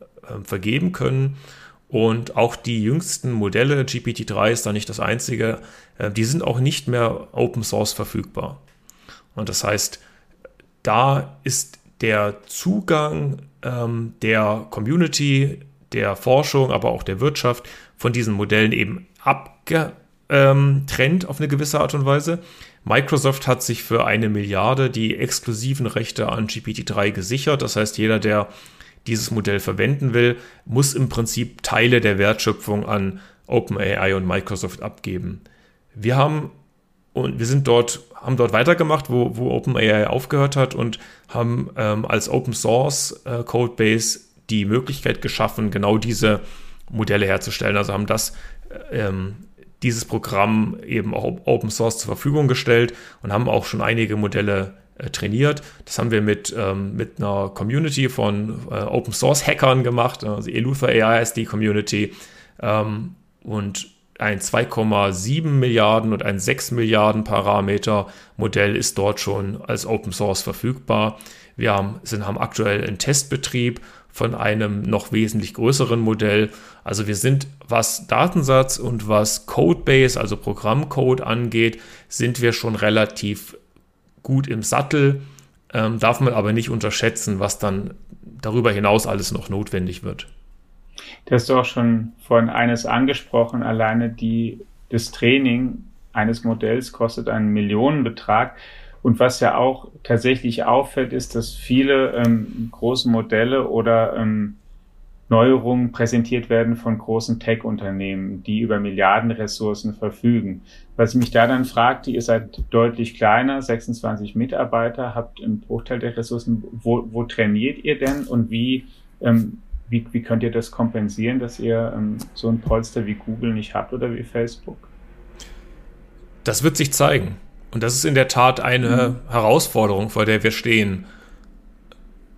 vergeben können. Und auch die jüngsten Modelle, GPT-3 ist da nicht das einzige, äh, die sind auch nicht mehr Open Source verfügbar. Und das heißt, da ist der Zugang ähm, der Community der Forschung, aber auch der Wirtschaft von diesen Modellen eben abgetrennt ähm, auf eine gewisse Art und Weise. Microsoft hat sich für eine Milliarde die exklusiven Rechte an GPT-3 gesichert. Das heißt, jeder, der dieses Modell verwenden will, muss im Prinzip Teile der Wertschöpfung an OpenAI und Microsoft abgeben. Wir haben und wir sind dort, haben dort weitergemacht, wo, wo OpenAI aufgehört hat und haben ähm, als Open Source äh, Codebase die Möglichkeit geschaffen, genau diese Modelle herzustellen. Also haben das ähm, dieses Programm eben auch Open Source zur Verfügung gestellt und haben auch schon einige Modelle äh, trainiert. Das haben wir mit, ähm, mit einer Community von äh, Open Source Hackern gemacht. Also Eluther AI ist die Community. Ähm, und ein 2,7 Milliarden und ein 6 Milliarden Parameter Modell ist dort schon als Open Source verfügbar. Wir haben, sind, haben aktuell einen Testbetrieb von einem noch wesentlich größeren Modell. Also wir sind, was Datensatz und was Codebase, also Programmcode angeht, sind wir schon relativ gut im Sattel. Ähm, darf man aber nicht unterschätzen, was dann darüber hinaus alles noch notwendig wird. Du hast auch schon vorhin eines angesprochen, alleine die, das Training eines Modells kostet einen Millionenbetrag. Und was ja auch tatsächlich auffällt, ist, dass viele ähm, große Modelle oder ähm, Neuerungen präsentiert werden von großen Tech-Unternehmen, die über Milliardenressourcen verfügen. Was ich mich da dann fragte, ihr seid deutlich kleiner, 26 Mitarbeiter, habt einen Bruchteil der Ressourcen. Wo, wo trainiert ihr denn und wie, ähm, wie, wie könnt ihr das kompensieren, dass ihr ähm, so ein Polster wie Google nicht habt oder wie Facebook? Das wird sich zeigen. Und das ist in der Tat eine mhm. Herausforderung, vor der wir stehen.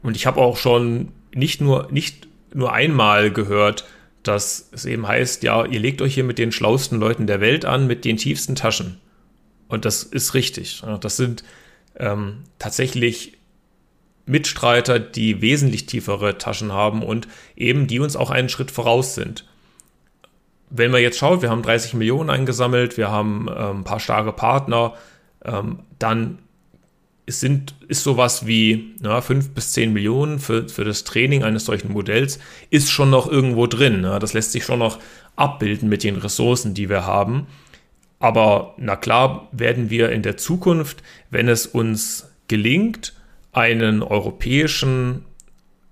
Und ich habe auch schon nicht nur, nicht nur einmal gehört, dass es eben heißt, ja, ihr legt euch hier mit den schlauesten Leuten der Welt an, mit den tiefsten Taschen. Und das ist richtig. Das sind ähm, tatsächlich Mitstreiter, die wesentlich tiefere Taschen haben und eben die uns auch einen Schritt voraus sind. Wenn man jetzt schaut, wir haben 30 Millionen eingesammelt, wir haben ähm, ein paar starke Partner, ähm, dann es sind, ist sowas wie ja, 5 bis 10 Millionen für, für das Training eines solchen Modells, ist schon noch irgendwo drin. Ja. Das lässt sich schon noch abbilden mit den Ressourcen, die wir haben. Aber na klar werden wir in der Zukunft, wenn es uns gelingt, einen europäischen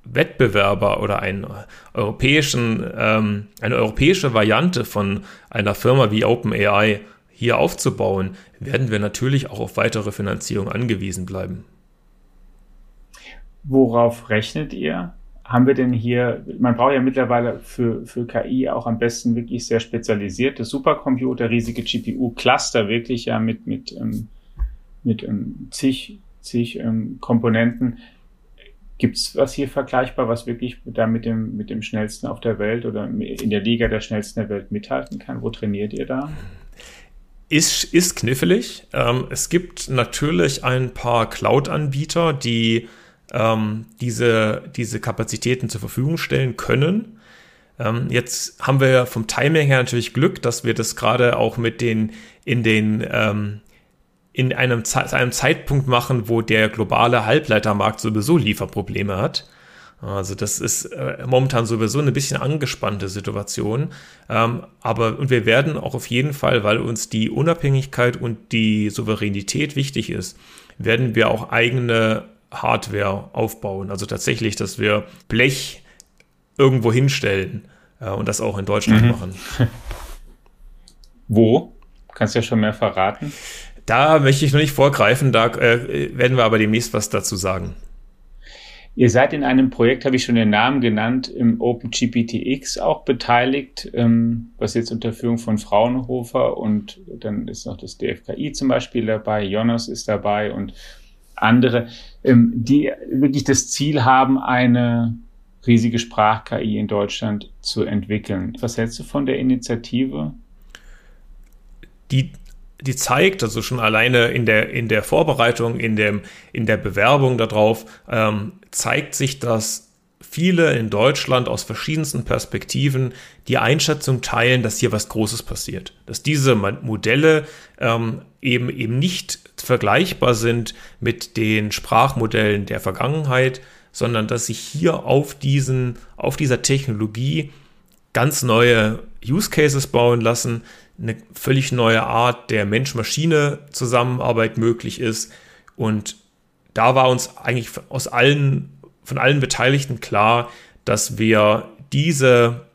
Wettbewerber oder einen europäischen, ähm, eine europäische Variante von einer Firma wie OpenAI hier aufzubauen, werden wir natürlich auch auf weitere Finanzierung angewiesen bleiben. Worauf rechnet ihr? Haben wir denn hier, man braucht ja mittlerweile für, für KI auch am besten wirklich sehr spezialisierte Supercomputer, riesige GPU-Cluster, wirklich ja mit, mit, ähm, mit ähm, zig, zig ähm, Komponenten. Gibt es was hier vergleichbar, was wirklich da mit dem, mit dem schnellsten auf der Welt oder in der Liga der schnellsten der Welt mithalten kann? Wo trainiert ihr da? Ist, ist knifflig. Ähm, es gibt natürlich ein paar Cloud-Anbieter, die ähm, diese, diese Kapazitäten zur Verfügung stellen können. Ähm, jetzt haben wir vom Timing her natürlich Glück, dass wir das gerade auch mit den in den ähm, in einem, einem Zeitpunkt machen, wo der globale Halbleitermarkt sowieso Lieferprobleme hat. Also das ist äh, momentan sowieso eine bisschen angespannte Situation. Ähm, aber und wir werden auch auf jeden Fall, weil uns die Unabhängigkeit und die Souveränität wichtig ist, werden wir auch eigene Hardware aufbauen. Also tatsächlich, dass wir Blech irgendwo hinstellen äh, und das auch in Deutschland mhm. machen. (laughs) Wo? Kannst du ja schon mehr verraten. Da möchte ich noch nicht vorgreifen, da äh, werden wir aber demnächst was dazu sagen. Ihr seid in einem Projekt, habe ich schon den Namen genannt, im OpenGPTX auch beteiligt, ähm, was jetzt unter Führung von Fraunhofer und dann ist noch das DFKI zum Beispiel dabei, Jonas ist dabei und andere, ähm, die wirklich das Ziel haben, eine riesige Sprach-KI in Deutschland zu entwickeln. Was hältst du von der Initiative? Die die zeigt, also schon alleine in der, in der Vorbereitung, in, dem, in der Bewerbung darauf, ähm, zeigt sich, dass viele in Deutschland aus verschiedensten Perspektiven die Einschätzung teilen, dass hier was Großes passiert. Dass diese Modelle ähm, eben, eben nicht vergleichbar sind mit den Sprachmodellen der Vergangenheit, sondern dass sich hier auf, diesen, auf dieser Technologie ganz neue Use Cases bauen lassen, eine völlig neue Art der Mensch-Maschine-Zusammenarbeit möglich ist. Und da war uns eigentlich aus allen von allen Beteiligten klar, dass wir diese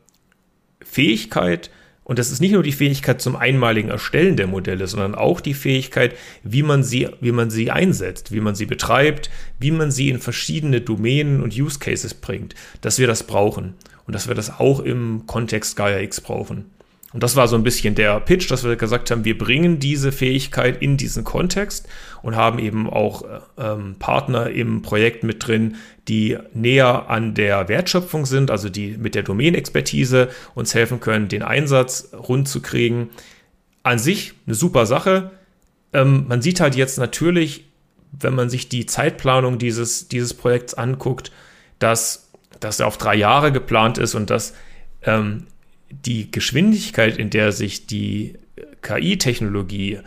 Fähigkeit, und das ist nicht nur die Fähigkeit zum einmaligen Erstellen der Modelle, sondern auch die Fähigkeit, wie man sie, wie man sie einsetzt, wie man sie betreibt, wie man sie in verschiedene Domänen und Use Cases bringt, dass wir das brauchen und dass wir das auch im Kontext Gaia X brauchen. Und das war so ein bisschen der Pitch, dass wir gesagt haben, wir bringen diese Fähigkeit in diesen Kontext und haben eben auch ähm, Partner im Projekt mit drin, die näher an der Wertschöpfung sind, also die mit der Domänexpertise uns helfen können, den Einsatz rund zu kriegen. An sich eine super Sache. Ähm, man sieht halt jetzt natürlich, wenn man sich die Zeitplanung dieses, dieses Projekts anguckt, dass das auf drei Jahre geplant ist und dass ähm, die Geschwindigkeit, in der sich die KI-Technologie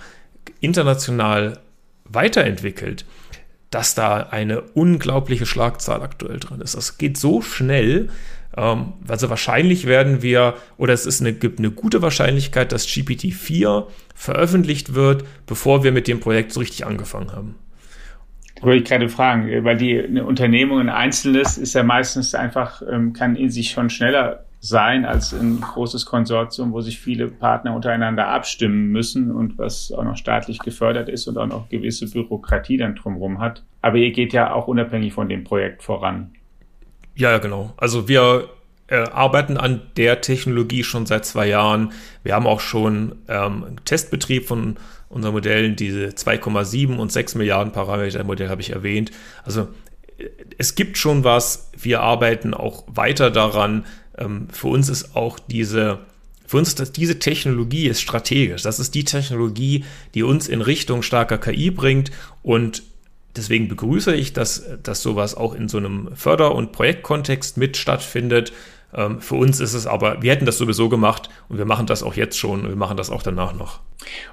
international weiterentwickelt, dass da eine unglaubliche Schlagzahl aktuell drin ist. Das geht so schnell. Ähm, also wahrscheinlich werden wir, oder es ist eine, gibt eine gute Wahrscheinlichkeit, dass GPT-4 veröffentlicht wird, bevor wir mit dem Projekt so richtig angefangen haben. Wollte ich gerade fragen, weil die eine Unternehmung ein Einzelnes ist ja meistens einfach, ähm, kann in sich schon schneller sein als ein großes Konsortium, wo sich viele Partner untereinander abstimmen müssen und was auch noch staatlich gefördert ist und auch noch gewisse Bürokratie dann drumherum hat. Aber ihr geht ja auch unabhängig von dem Projekt voran. Ja, genau. Also wir äh, arbeiten an der Technologie schon seit zwei Jahren. Wir haben auch schon ähm, einen Testbetrieb von unseren Modellen, diese 2,7 und 6 Milliarden Parameter Modell habe ich erwähnt. Also äh, es gibt schon was. Wir arbeiten auch weiter daran, ähm, für uns ist auch diese, für uns ist diese Technologie ist strategisch. Das ist die Technologie, die uns in Richtung starker KI bringt und deswegen begrüße ich, dass, dass sowas auch in so einem Förder- und Projektkontext mit stattfindet für uns ist es aber, wir hätten das sowieso gemacht und wir machen das auch jetzt schon und wir machen das auch danach noch.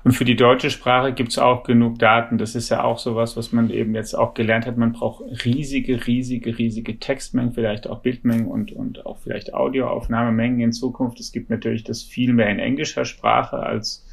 Und für die deutsche Sprache gibt es auch genug Daten. Das ist ja auch sowas, was man eben jetzt auch gelernt hat. Man braucht riesige, riesige, riesige Textmengen, vielleicht auch Bildmengen und, und auch vielleicht Audioaufnahmemengen in Zukunft. Es gibt natürlich das viel mehr in englischer Sprache als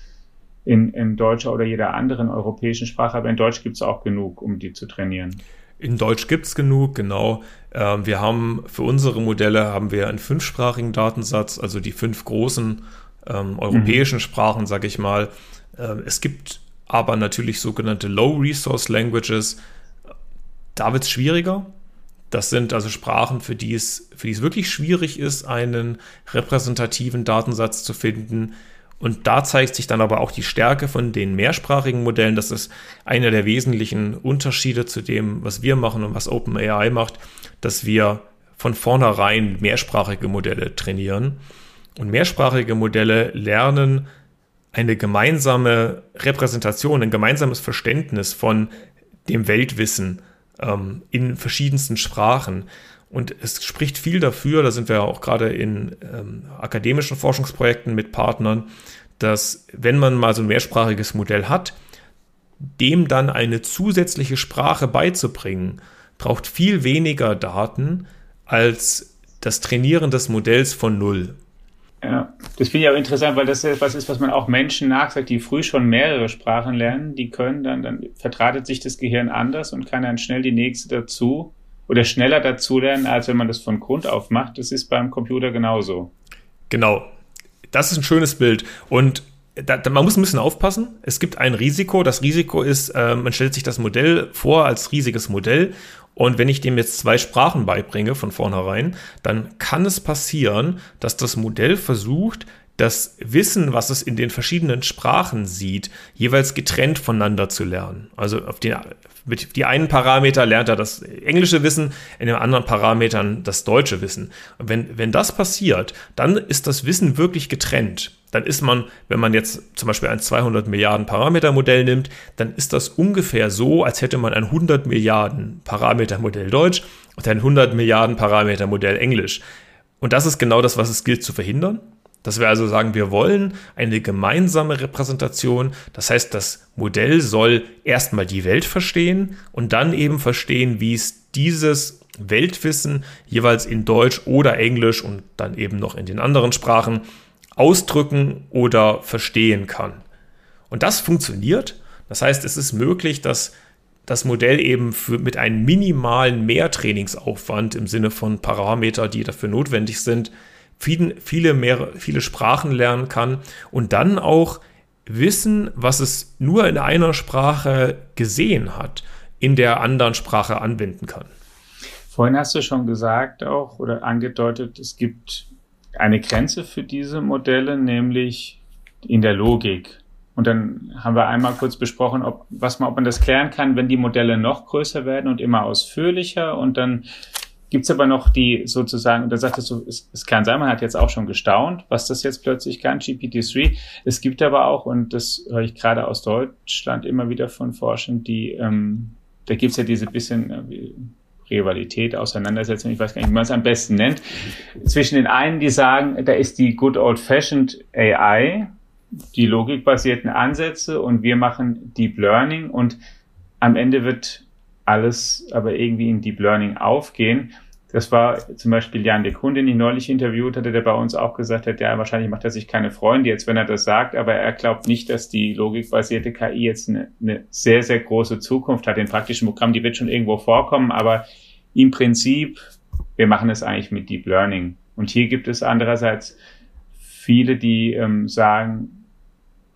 in, in deutscher oder jeder anderen europäischen Sprache. Aber in Deutsch gibt es auch genug, um die zu trainieren. In Deutsch gibt es genug, genau. Ähm, wir haben für unsere Modelle haben wir einen fünfsprachigen Datensatz, also die fünf großen ähm, europäischen mhm. Sprachen, sage ich mal. Ähm, es gibt aber natürlich sogenannte Low Resource Languages. Da wird es schwieriger. Das sind also Sprachen, für die, es, für die es wirklich schwierig ist, einen repräsentativen Datensatz zu finden. Und da zeigt sich dann aber auch die Stärke von den mehrsprachigen Modellen. Das ist einer der wesentlichen Unterschiede zu dem, was wir machen und was OpenAI macht, dass wir von vornherein mehrsprachige Modelle trainieren. Und mehrsprachige Modelle lernen eine gemeinsame Repräsentation, ein gemeinsames Verständnis von dem Weltwissen ähm, in verschiedensten Sprachen. Und es spricht viel dafür, da sind wir auch gerade in ähm, akademischen Forschungsprojekten mit Partnern, dass wenn man mal so ein mehrsprachiges Modell hat, dem dann eine zusätzliche Sprache beizubringen, braucht viel weniger Daten als das Trainieren des Modells von Null. Ja, das finde ich auch interessant, weil das etwas ist, was man auch Menschen nachsagt, die früh schon mehrere Sprachen lernen, die können dann, dann vertratet sich das Gehirn anders und kann dann schnell die nächste dazu oder schneller dazulernen, als wenn man das von Grund auf macht. Das ist beim Computer genauso. Genau. Das ist ein schönes Bild. Und da, man muss ein bisschen aufpassen. Es gibt ein Risiko. Das Risiko ist, äh, man stellt sich das Modell vor als riesiges Modell. Und wenn ich dem jetzt zwei Sprachen beibringe von vornherein, dann kann es passieren, dass das Modell versucht, das Wissen, was es in den verschiedenen Sprachen sieht, jeweils getrennt voneinander zu lernen. Also auf den, mit die einen Parameter lernt er das englische Wissen, in den anderen Parametern das deutsche Wissen. Und wenn, wenn das passiert, dann ist das Wissen wirklich getrennt. Dann ist man, wenn man jetzt zum Beispiel ein 200 Milliarden Parameter Modell nimmt, dann ist das ungefähr so, als hätte man ein 100 Milliarden Parameter Modell Deutsch und ein 100 Milliarden Parameter Modell Englisch. Und das ist genau das, was es gilt zu verhindern. Dass wir also sagen, wir wollen eine gemeinsame Repräsentation. Das heißt, das Modell soll erstmal die Welt verstehen und dann eben verstehen, wie es dieses Weltwissen jeweils in Deutsch oder Englisch und dann eben noch in den anderen Sprachen ausdrücken oder verstehen kann. Und das funktioniert. Das heißt, es ist möglich, dass das Modell eben für, mit einem minimalen Mehrtrainingsaufwand im Sinne von Parameter, die dafür notwendig sind, viele, viele, mehr, viele Sprachen lernen kann und dann auch wissen, was es nur in einer Sprache gesehen hat, in der anderen Sprache anwenden kann. Vorhin hast du schon gesagt auch oder angedeutet, es gibt eine Grenze für diese Modelle, nämlich in der Logik. Und dann haben wir einmal kurz besprochen, ob, was man, ob man das klären kann, wenn die Modelle noch größer werden und immer ausführlicher. Und dann gibt's aber noch die sozusagen, da sagtest du, es, es kann sein, man hat jetzt auch schon gestaunt, was das jetzt plötzlich kann, GPT-3. Es gibt aber auch, und das höre ich gerade aus Deutschland immer wieder von Forschern, die, ähm, da gibt's ja diese bisschen äh, Rivalität, Auseinandersetzung, ich weiß gar nicht, wie man es am besten nennt, zwischen den einen, die sagen, da ist die good old-fashioned AI, die logikbasierten Ansätze und wir machen Deep Learning und am Ende wird alles aber irgendwie in Deep Learning aufgehen. Das war zum Beispiel Jan de Kuhn, den ich neulich interviewt hatte, der bei uns auch gesagt hat, ja, wahrscheinlich macht er sich keine Freunde jetzt, wenn er das sagt, aber er glaubt nicht, dass die logikbasierte KI jetzt eine, eine sehr, sehr große Zukunft hat. In praktischen Programmen, die wird schon irgendwo vorkommen, aber im Prinzip, wir machen es eigentlich mit Deep Learning. Und hier gibt es andererseits viele, die ähm, sagen,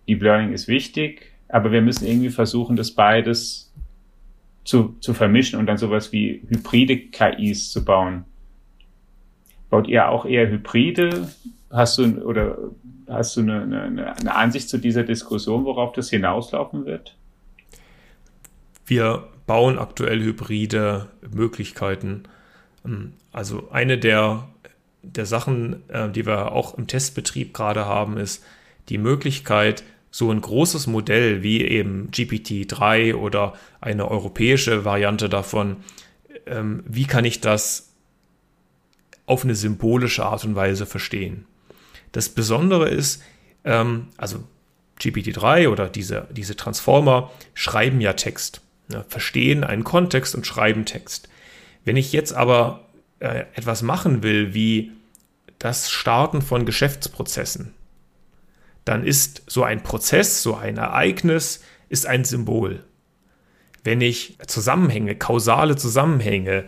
Deep Learning ist wichtig, aber wir müssen irgendwie versuchen, das beides zu, zu vermischen und dann sowas wie hybride KIs zu bauen. Baut ihr auch eher Hybride? Hast du oder hast du eine, eine, eine Ansicht zu dieser Diskussion, worauf das hinauslaufen wird? Wir bauen aktuell hybride Möglichkeiten. Also eine der, der Sachen, äh, die wir auch im Testbetrieb gerade haben, ist die Möglichkeit, so ein großes Modell wie eben GPT-3 oder eine europäische Variante davon, ähm, wie kann ich das auf eine symbolische Art und Weise verstehen? Das Besondere ist, ähm, also GPT-3 oder diese, diese Transformer schreiben ja Text, ne, verstehen einen Kontext und schreiben Text. Wenn ich jetzt aber äh, etwas machen will, wie das Starten von Geschäftsprozessen, dann ist so ein Prozess, so ein Ereignis, ist ein Symbol. Wenn ich Zusammenhänge, kausale Zusammenhänge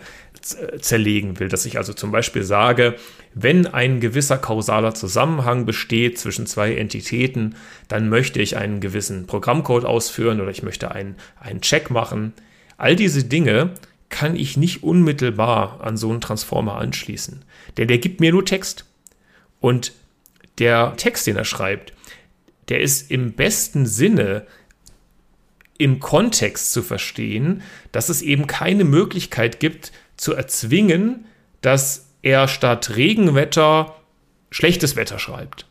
zerlegen will, dass ich also zum Beispiel sage, wenn ein gewisser kausaler Zusammenhang besteht zwischen zwei Entitäten, dann möchte ich einen gewissen Programmcode ausführen oder ich möchte einen, einen Check machen. All diese Dinge kann ich nicht unmittelbar an so einen Transformer anschließen, denn der gibt mir nur Text. Und der Text, den er schreibt, der ist im besten Sinne im Kontext zu verstehen, dass es eben keine Möglichkeit gibt zu erzwingen, dass er statt Regenwetter schlechtes Wetter schreibt.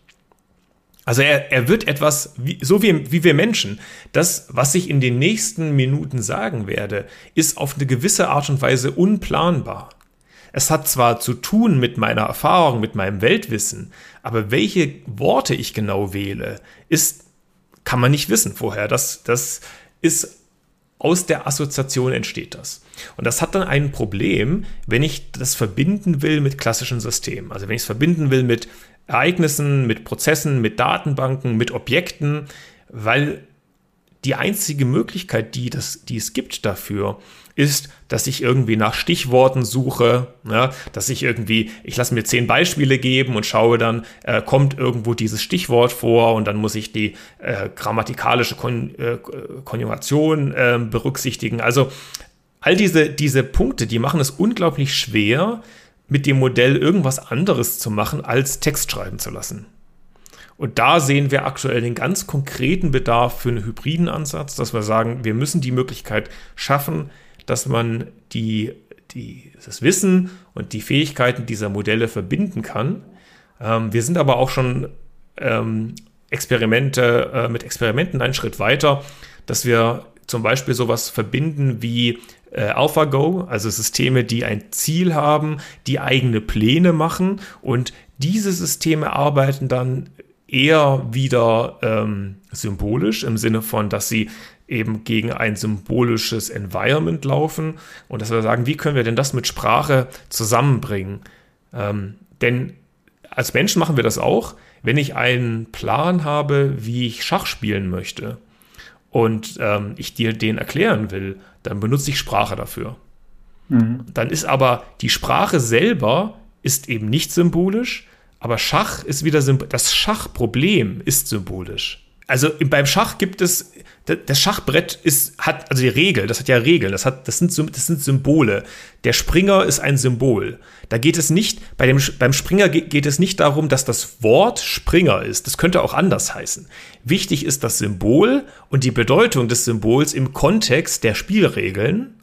Also er, er wird etwas, wie, so wie, wie wir Menschen, das, was ich in den nächsten Minuten sagen werde, ist auf eine gewisse Art und Weise unplanbar. Es hat zwar zu tun mit meiner Erfahrung, mit meinem Weltwissen, aber welche Worte ich genau wähle, ist, kann man nicht wissen vorher. Das, das ist aus der Assoziation entsteht das. Und das hat dann ein Problem, wenn ich das verbinden will mit klassischen Systemen. Also wenn ich es verbinden will mit Ereignissen, mit Prozessen, mit Datenbanken, mit Objekten, weil die einzige Möglichkeit, die, das, die es gibt dafür, ist, dass ich irgendwie nach Stichworten suche, ja, dass ich irgendwie, ich lasse mir zehn Beispiele geben und schaue dann, äh, kommt irgendwo dieses Stichwort vor und dann muss ich die äh, grammatikalische Kon äh, Konjugation äh, berücksichtigen. Also all diese, diese Punkte, die machen es unglaublich schwer, mit dem Modell irgendwas anderes zu machen, als Text schreiben zu lassen. Und da sehen wir aktuell den ganz konkreten Bedarf für einen hybriden Ansatz, dass wir sagen, wir müssen die Möglichkeit schaffen, dass man die, die, das Wissen und die Fähigkeiten dieser Modelle verbinden kann. Ähm, wir sind aber auch schon ähm, Experimente, äh, mit Experimenten einen Schritt weiter, dass wir zum Beispiel sowas verbinden wie äh, AlphaGo, also Systeme, die ein Ziel haben, die eigene Pläne machen und diese Systeme arbeiten dann eher wieder ähm, symbolisch im Sinne von, dass sie eben gegen ein symbolisches Environment laufen und dass wir sagen, wie können wir denn das mit Sprache zusammenbringen? Ähm, denn als Menschen machen wir das auch, wenn ich einen Plan habe, wie ich Schach spielen möchte und ähm, ich dir den erklären will, dann benutze ich Sprache dafür. Mhm. Dann ist aber die Sprache selber ist eben nicht symbolisch, aber Schach ist wieder symbolisch. Das Schachproblem ist symbolisch. Also beim Schach gibt es, das Schachbrett ist, hat, also die Regel, das hat ja Regeln, das, hat, das, sind, das sind Symbole. Der Springer ist ein Symbol. Da geht es nicht, bei dem, beim Springer geht es nicht darum, dass das Wort Springer ist. Das könnte auch anders heißen. Wichtig ist das Symbol und die Bedeutung des Symbols im Kontext der Spielregeln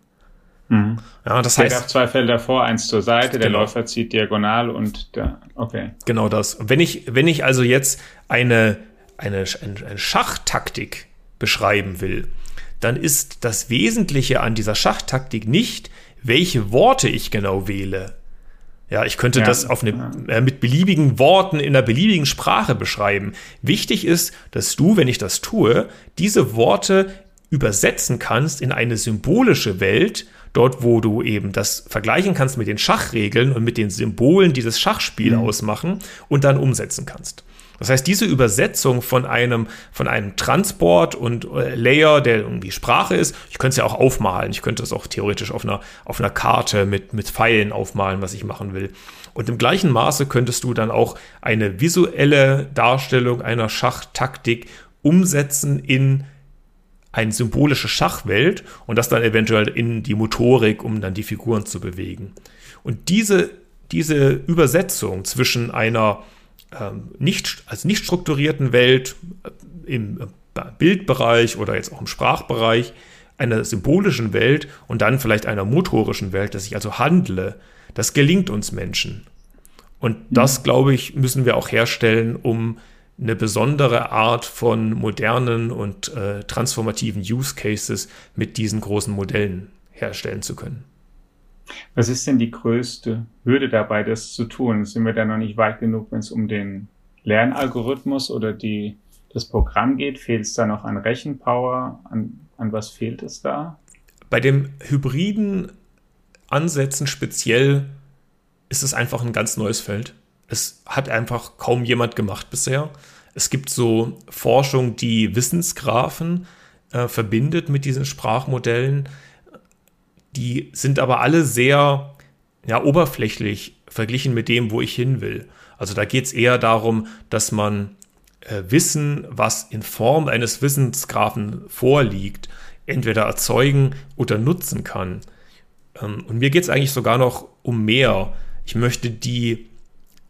Mhm. Ja, das heißt. Der zwei Felder vor, eins zur Seite, der genau. Läufer zieht diagonal und der, okay. Genau das. Wenn ich, wenn ich also jetzt eine, eine, eine Schachtaktik beschreiben will, dann ist das Wesentliche an dieser Schachtaktik nicht, welche Worte ich genau wähle. Ja, ich könnte ja, das auf eine, äh, mit beliebigen Worten in einer beliebigen Sprache beschreiben. Wichtig ist, dass du, wenn ich das tue, diese Worte übersetzen kannst in eine symbolische Welt dort wo du eben das vergleichen kannst mit den Schachregeln und mit den Symbolen, die das Schachspiel mhm. ausmachen und dann umsetzen kannst. Das heißt, diese Übersetzung von einem, von einem Transport und äh, Layer, der irgendwie Sprache ist, ich könnte es ja auch aufmalen. Ich könnte es auch theoretisch auf einer, auf einer Karte mit, mit Pfeilen aufmalen, was ich machen will. Und im gleichen Maße könntest du dann auch eine visuelle Darstellung einer Schachtaktik umsetzen in eine symbolische Schachwelt und das dann eventuell in die Motorik, um dann die Figuren zu bewegen. Und diese, diese Übersetzung zwischen einer ähm, nicht, also nicht strukturierten Welt äh, im äh, Bildbereich oder jetzt auch im Sprachbereich, einer symbolischen Welt und dann vielleicht einer motorischen Welt, dass ich also handle, das gelingt uns Menschen. Und das, glaube ich, müssen wir auch herstellen, um eine besondere Art von modernen und äh, transformativen Use Cases mit diesen großen Modellen herstellen zu können. Was ist denn die größte Hürde dabei, das zu tun? Sind wir da noch nicht weit genug, wenn es um den Lernalgorithmus oder die, das Programm geht? Fehlt es da noch an Rechenpower? An, an was fehlt es da? Bei dem hybriden Ansätzen speziell ist es einfach ein ganz neues Feld. Es hat einfach kaum jemand gemacht bisher. Es gibt so Forschung, die Wissensgraphen äh, verbindet mit diesen Sprachmodellen. Die sind aber alle sehr ja, oberflächlich verglichen mit dem, wo ich hin will. Also da geht es eher darum, dass man äh, Wissen, was in Form eines Wissensgraphen vorliegt, entweder erzeugen oder nutzen kann. Ähm, und mir geht es eigentlich sogar noch um mehr. Ich möchte die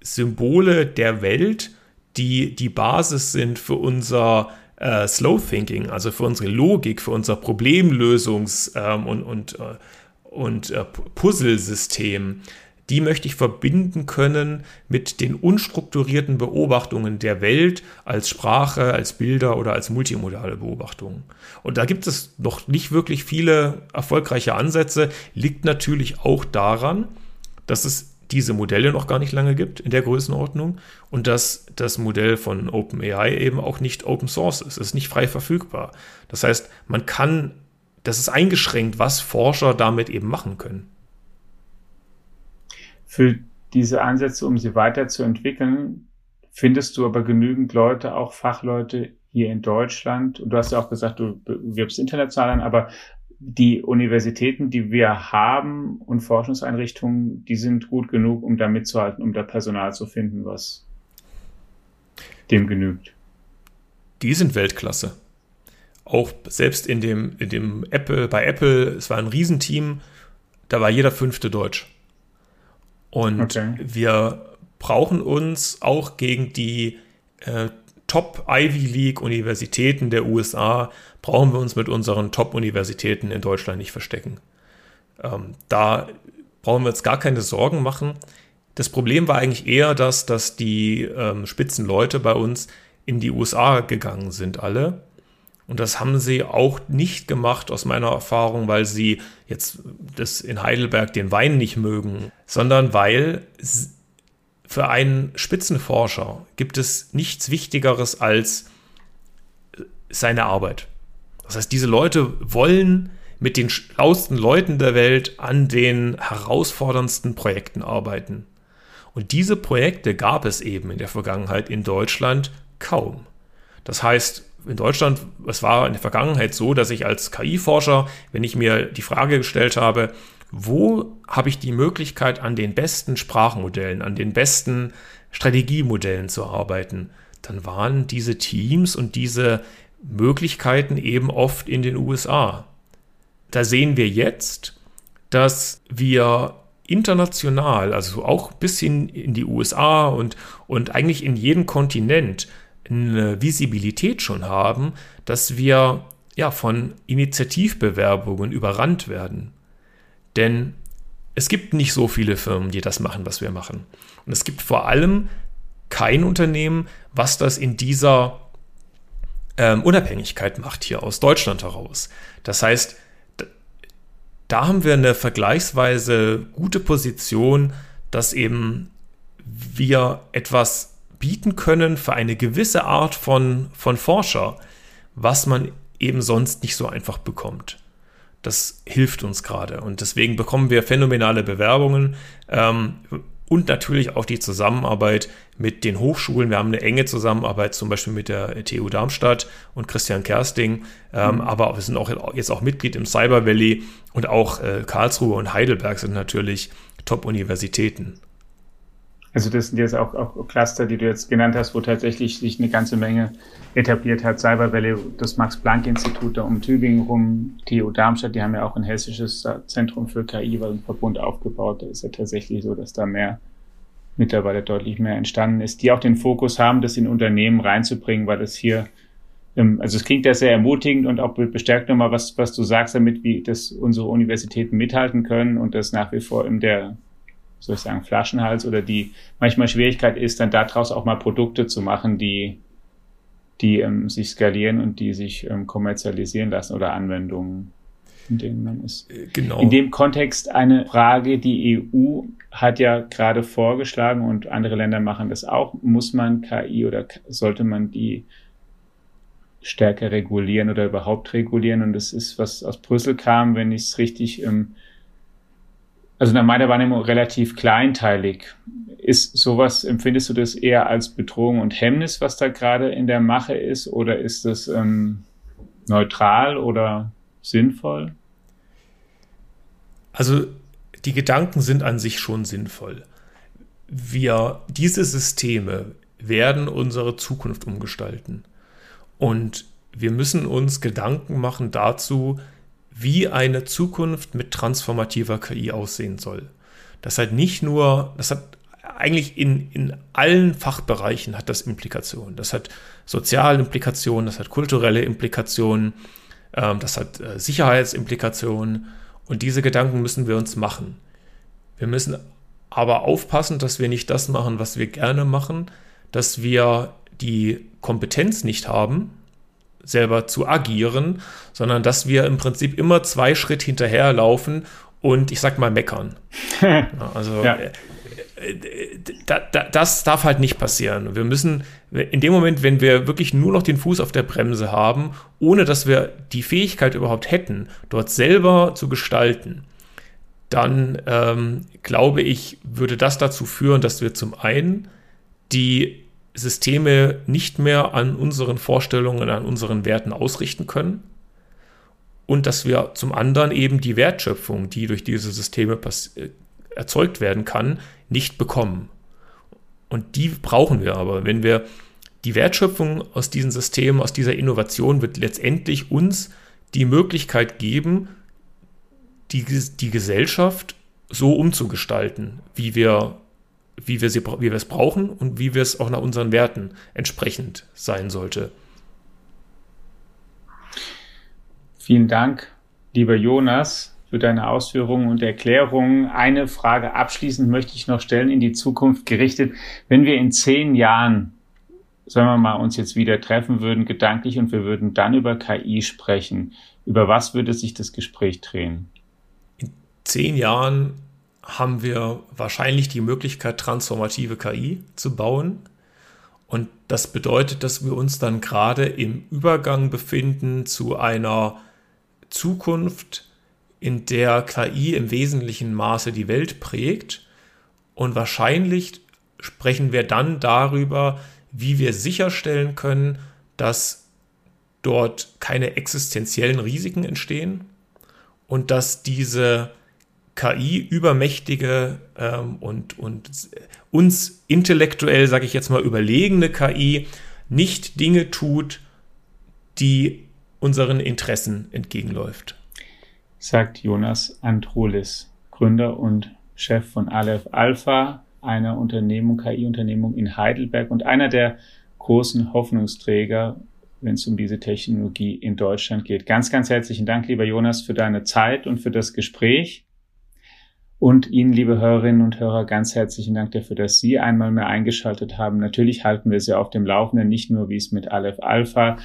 Symbole der Welt, die die Basis sind für unser äh, Slow Thinking, also für unsere Logik, für unser Problemlösungs- ähm, und, und, äh, und äh, Puzzlesystem, die möchte ich verbinden können mit den unstrukturierten Beobachtungen der Welt als Sprache, als Bilder oder als multimodale Beobachtungen. Und da gibt es noch nicht wirklich viele erfolgreiche Ansätze, liegt natürlich auch daran, dass es diese Modelle noch gar nicht lange gibt in der Größenordnung und dass das Modell von OpenAI eben auch nicht Open Source ist. Es ist nicht frei verfügbar. Das heißt, man kann, das ist eingeschränkt, was Forscher damit eben machen können. Für diese Ansätze, um sie weiterzuentwickeln, findest du aber genügend Leute, auch Fachleute hier in Deutschland. Und du hast ja auch gesagt, du wirbst international an, aber die Universitäten, die wir haben und Forschungseinrichtungen, die sind gut genug, um da mitzuhalten, um da Personal zu finden, was dem genügt. Die sind Weltklasse. Auch selbst in dem, in dem Apple, bei Apple, es war ein Riesenteam, da war jeder fünfte Deutsch. Und okay. wir brauchen uns auch gegen die äh, Top Ivy League Universitäten der USA brauchen wir uns mit unseren Top Universitäten in Deutschland nicht verstecken. Ähm, da brauchen wir uns gar keine Sorgen machen. Das Problem war eigentlich eher, dass, dass die ähm, Spitzenleute bei uns in die USA gegangen sind, alle. Und das haben sie auch nicht gemacht, aus meiner Erfahrung, weil sie jetzt das in Heidelberg den Wein nicht mögen, sondern weil für einen Spitzenforscher gibt es nichts Wichtigeres als seine Arbeit. Das heißt, diese Leute wollen mit den schlauesten Leuten der Welt an den herausforderndsten Projekten arbeiten. Und diese Projekte gab es eben in der Vergangenheit in Deutschland kaum. Das heißt, in Deutschland, es war in der Vergangenheit so, dass ich als KI-Forscher, wenn ich mir die Frage gestellt habe, wo habe ich die Möglichkeit, an den besten Sprachmodellen, an den besten Strategiemodellen zu arbeiten, dann waren diese Teams und diese Möglichkeiten eben oft in den USA. Da sehen wir jetzt, dass wir international, also auch bis hin in die USA und, und eigentlich in jedem Kontinent eine Visibilität schon haben, dass wir ja von Initiativbewerbungen überrannt werden. Denn es gibt nicht so viele Firmen, die das machen, was wir machen. Und es gibt vor allem kein Unternehmen, was das in dieser ähm, Unabhängigkeit macht hier aus Deutschland heraus. Das heißt, da haben wir eine vergleichsweise gute Position, dass eben wir etwas bieten können für eine gewisse Art von, von Forscher, was man eben sonst nicht so einfach bekommt. Das hilft uns gerade und deswegen bekommen wir phänomenale Bewerbungen ähm, und natürlich auch die Zusammenarbeit mit den Hochschulen. Wir haben eine enge Zusammenarbeit zum Beispiel mit der TU Darmstadt und Christian Kersting, ähm, mhm. aber wir sind auch jetzt auch Mitglied im Cyber Valley und auch äh, Karlsruhe und Heidelberg sind natürlich Top-Universitäten. Also das sind jetzt auch, auch Cluster, die du jetzt genannt hast, wo tatsächlich sich eine ganze Menge etabliert hat. Cyber Valley, das Max-Planck-Institut da um Tübingen rum, TU Darmstadt, die haben ja auch ein hessisches Zentrum für KI, weil ein Verbund aufgebaut. Da ist ja tatsächlich so, dass da mehr mittlerweile deutlich mehr entstanden ist, die auch den Fokus haben, das in Unternehmen reinzubringen, weil das hier ähm, also es klingt ja sehr ermutigend und auch bestärkt nochmal, was, was du sagst damit, wie das unsere Universitäten mithalten können und das nach wie vor in der soll ich sagen, Flaschenhals oder die manchmal Schwierigkeit ist, dann daraus auch mal Produkte zu machen, die, die ähm, sich skalieren und die sich ähm, kommerzialisieren lassen oder Anwendungen, in denen man ist. Äh, genau. In dem Kontext eine Frage, die EU hat ja gerade vorgeschlagen und andere Länder machen das auch. Muss man KI oder sollte man die stärker regulieren oder überhaupt regulieren? Und das ist, was aus Brüssel kam, wenn ich es richtig ähm, also nach meiner Wahrnehmung relativ kleinteilig. Ist sowas, empfindest du das eher als Bedrohung und Hemmnis, was da gerade in der Mache ist, oder ist das ähm, neutral oder sinnvoll? Also die Gedanken sind an sich schon sinnvoll. Wir, diese Systeme werden unsere Zukunft umgestalten. Und wir müssen uns Gedanken machen dazu, wie eine Zukunft mit transformativer KI aussehen soll. Das hat nicht nur, das hat eigentlich in, in allen Fachbereichen hat das Implikationen. Das hat soziale Implikationen, das hat kulturelle Implikationen, ähm, das hat äh, Sicherheitsimplikationen und diese Gedanken müssen wir uns machen. Wir müssen aber aufpassen, dass wir nicht das machen, was wir gerne machen, dass wir die Kompetenz nicht haben, selber zu agieren, sondern dass wir im Prinzip immer zwei Schritt hinterherlaufen und ich sag mal meckern. (laughs) also ja. Äh, da, da, das darf halt nicht passieren. Wir müssen in dem Moment, wenn wir wirklich nur noch den Fuß auf der Bremse haben, ohne dass wir die Fähigkeit überhaupt hätten, dort selber zu gestalten, dann ähm, glaube ich, würde das dazu führen, dass wir zum einen die Systeme nicht mehr an unseren Vorstellungen, an unseren Werten ausrichten können und dass wir zum anderen eben die Wertschöpfung, die durch diese Systeme äh, erzeugt werden kann, nicht bekommen. Und die brauchen wir aber. Wenn wir die Wertschöpfung aus diesen Systemen, aus dieser Innovation wird letztendlich uns die Möglichkeit geben, die, die Gesellschaft so umzugestalten, wie wir wie wir, sie, wie wir es brauchen und wie wir es auch nach unseren Werten entsprechend sein sollte. Vielen Dank, lieber Jonas, für deine Ausführungen und Erklärungen. Eine Frage abschließend möchte ich noch stellen in die Zukunft gerichtet. Wenn wir in zehn Jahren, sagen wir mal, uns jetzt wieder treffen würden, gedanklich, und wir würden dann über KI sprechen, über was würde sich das Gespräch drehen? In zehn Jahren haben wir wahrscheinlich die Möglichkeit, transformative KI zu bauen. Und das bedeutet, dass wir uns dann gerade im Übergang befinden zu einer Zukunft, in der KI im wesentlichen Maße die Welt prägt. Und wahrscheinlich sprechen wir dann darüber, wie wir sicherstellen können, dass dort keine existenziellen Risiken entstehen und dass diese KI übermächtige ähm, und, und uns intellektuell, sage ich jetzt mal, überlegene KI nicht Dinge tut, die unseren Interessen entgegenläuft. Sagt Jonas Androlis, Gründer und Chef von Aleph Alpha, einer Unternehmung, KI-Unternehmung in Heidelberg und einer der großen Hoffnungsträger, wenn es um diese Technologie in Deutschland geht. Ganz, ganz herzlichen Dank, lieber Jonas, für deine Zeit und für das Gespräch. Und Ihnen, liebe Hörerinnen und Hörer, ganz herzlichen Dank dafür, dass Sie einmal mehr eingeschaltet haben. Natürlich halten wir Sie auf dem Laufenden, nicht nur wie es mit Aleph Alpha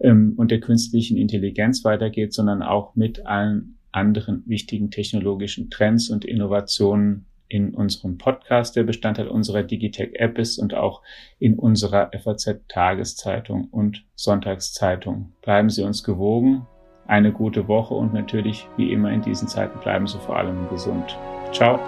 ähm, und der künstlichen Intelligenz weitergeht, sondern auch mit allen anderen wichtigen technologischen Trends und Innovationen in unserem Podcast, der Bestandteil unserer Digitech-App ist und auch in unserer FAZ-Tageszeitung und Sonntagszeitung. Bleiben Sie uns gewogen, eine gute Woche und natürlich, wie immer in diesen Zeiten, bleiben Sie vor allem gesund. Tchau.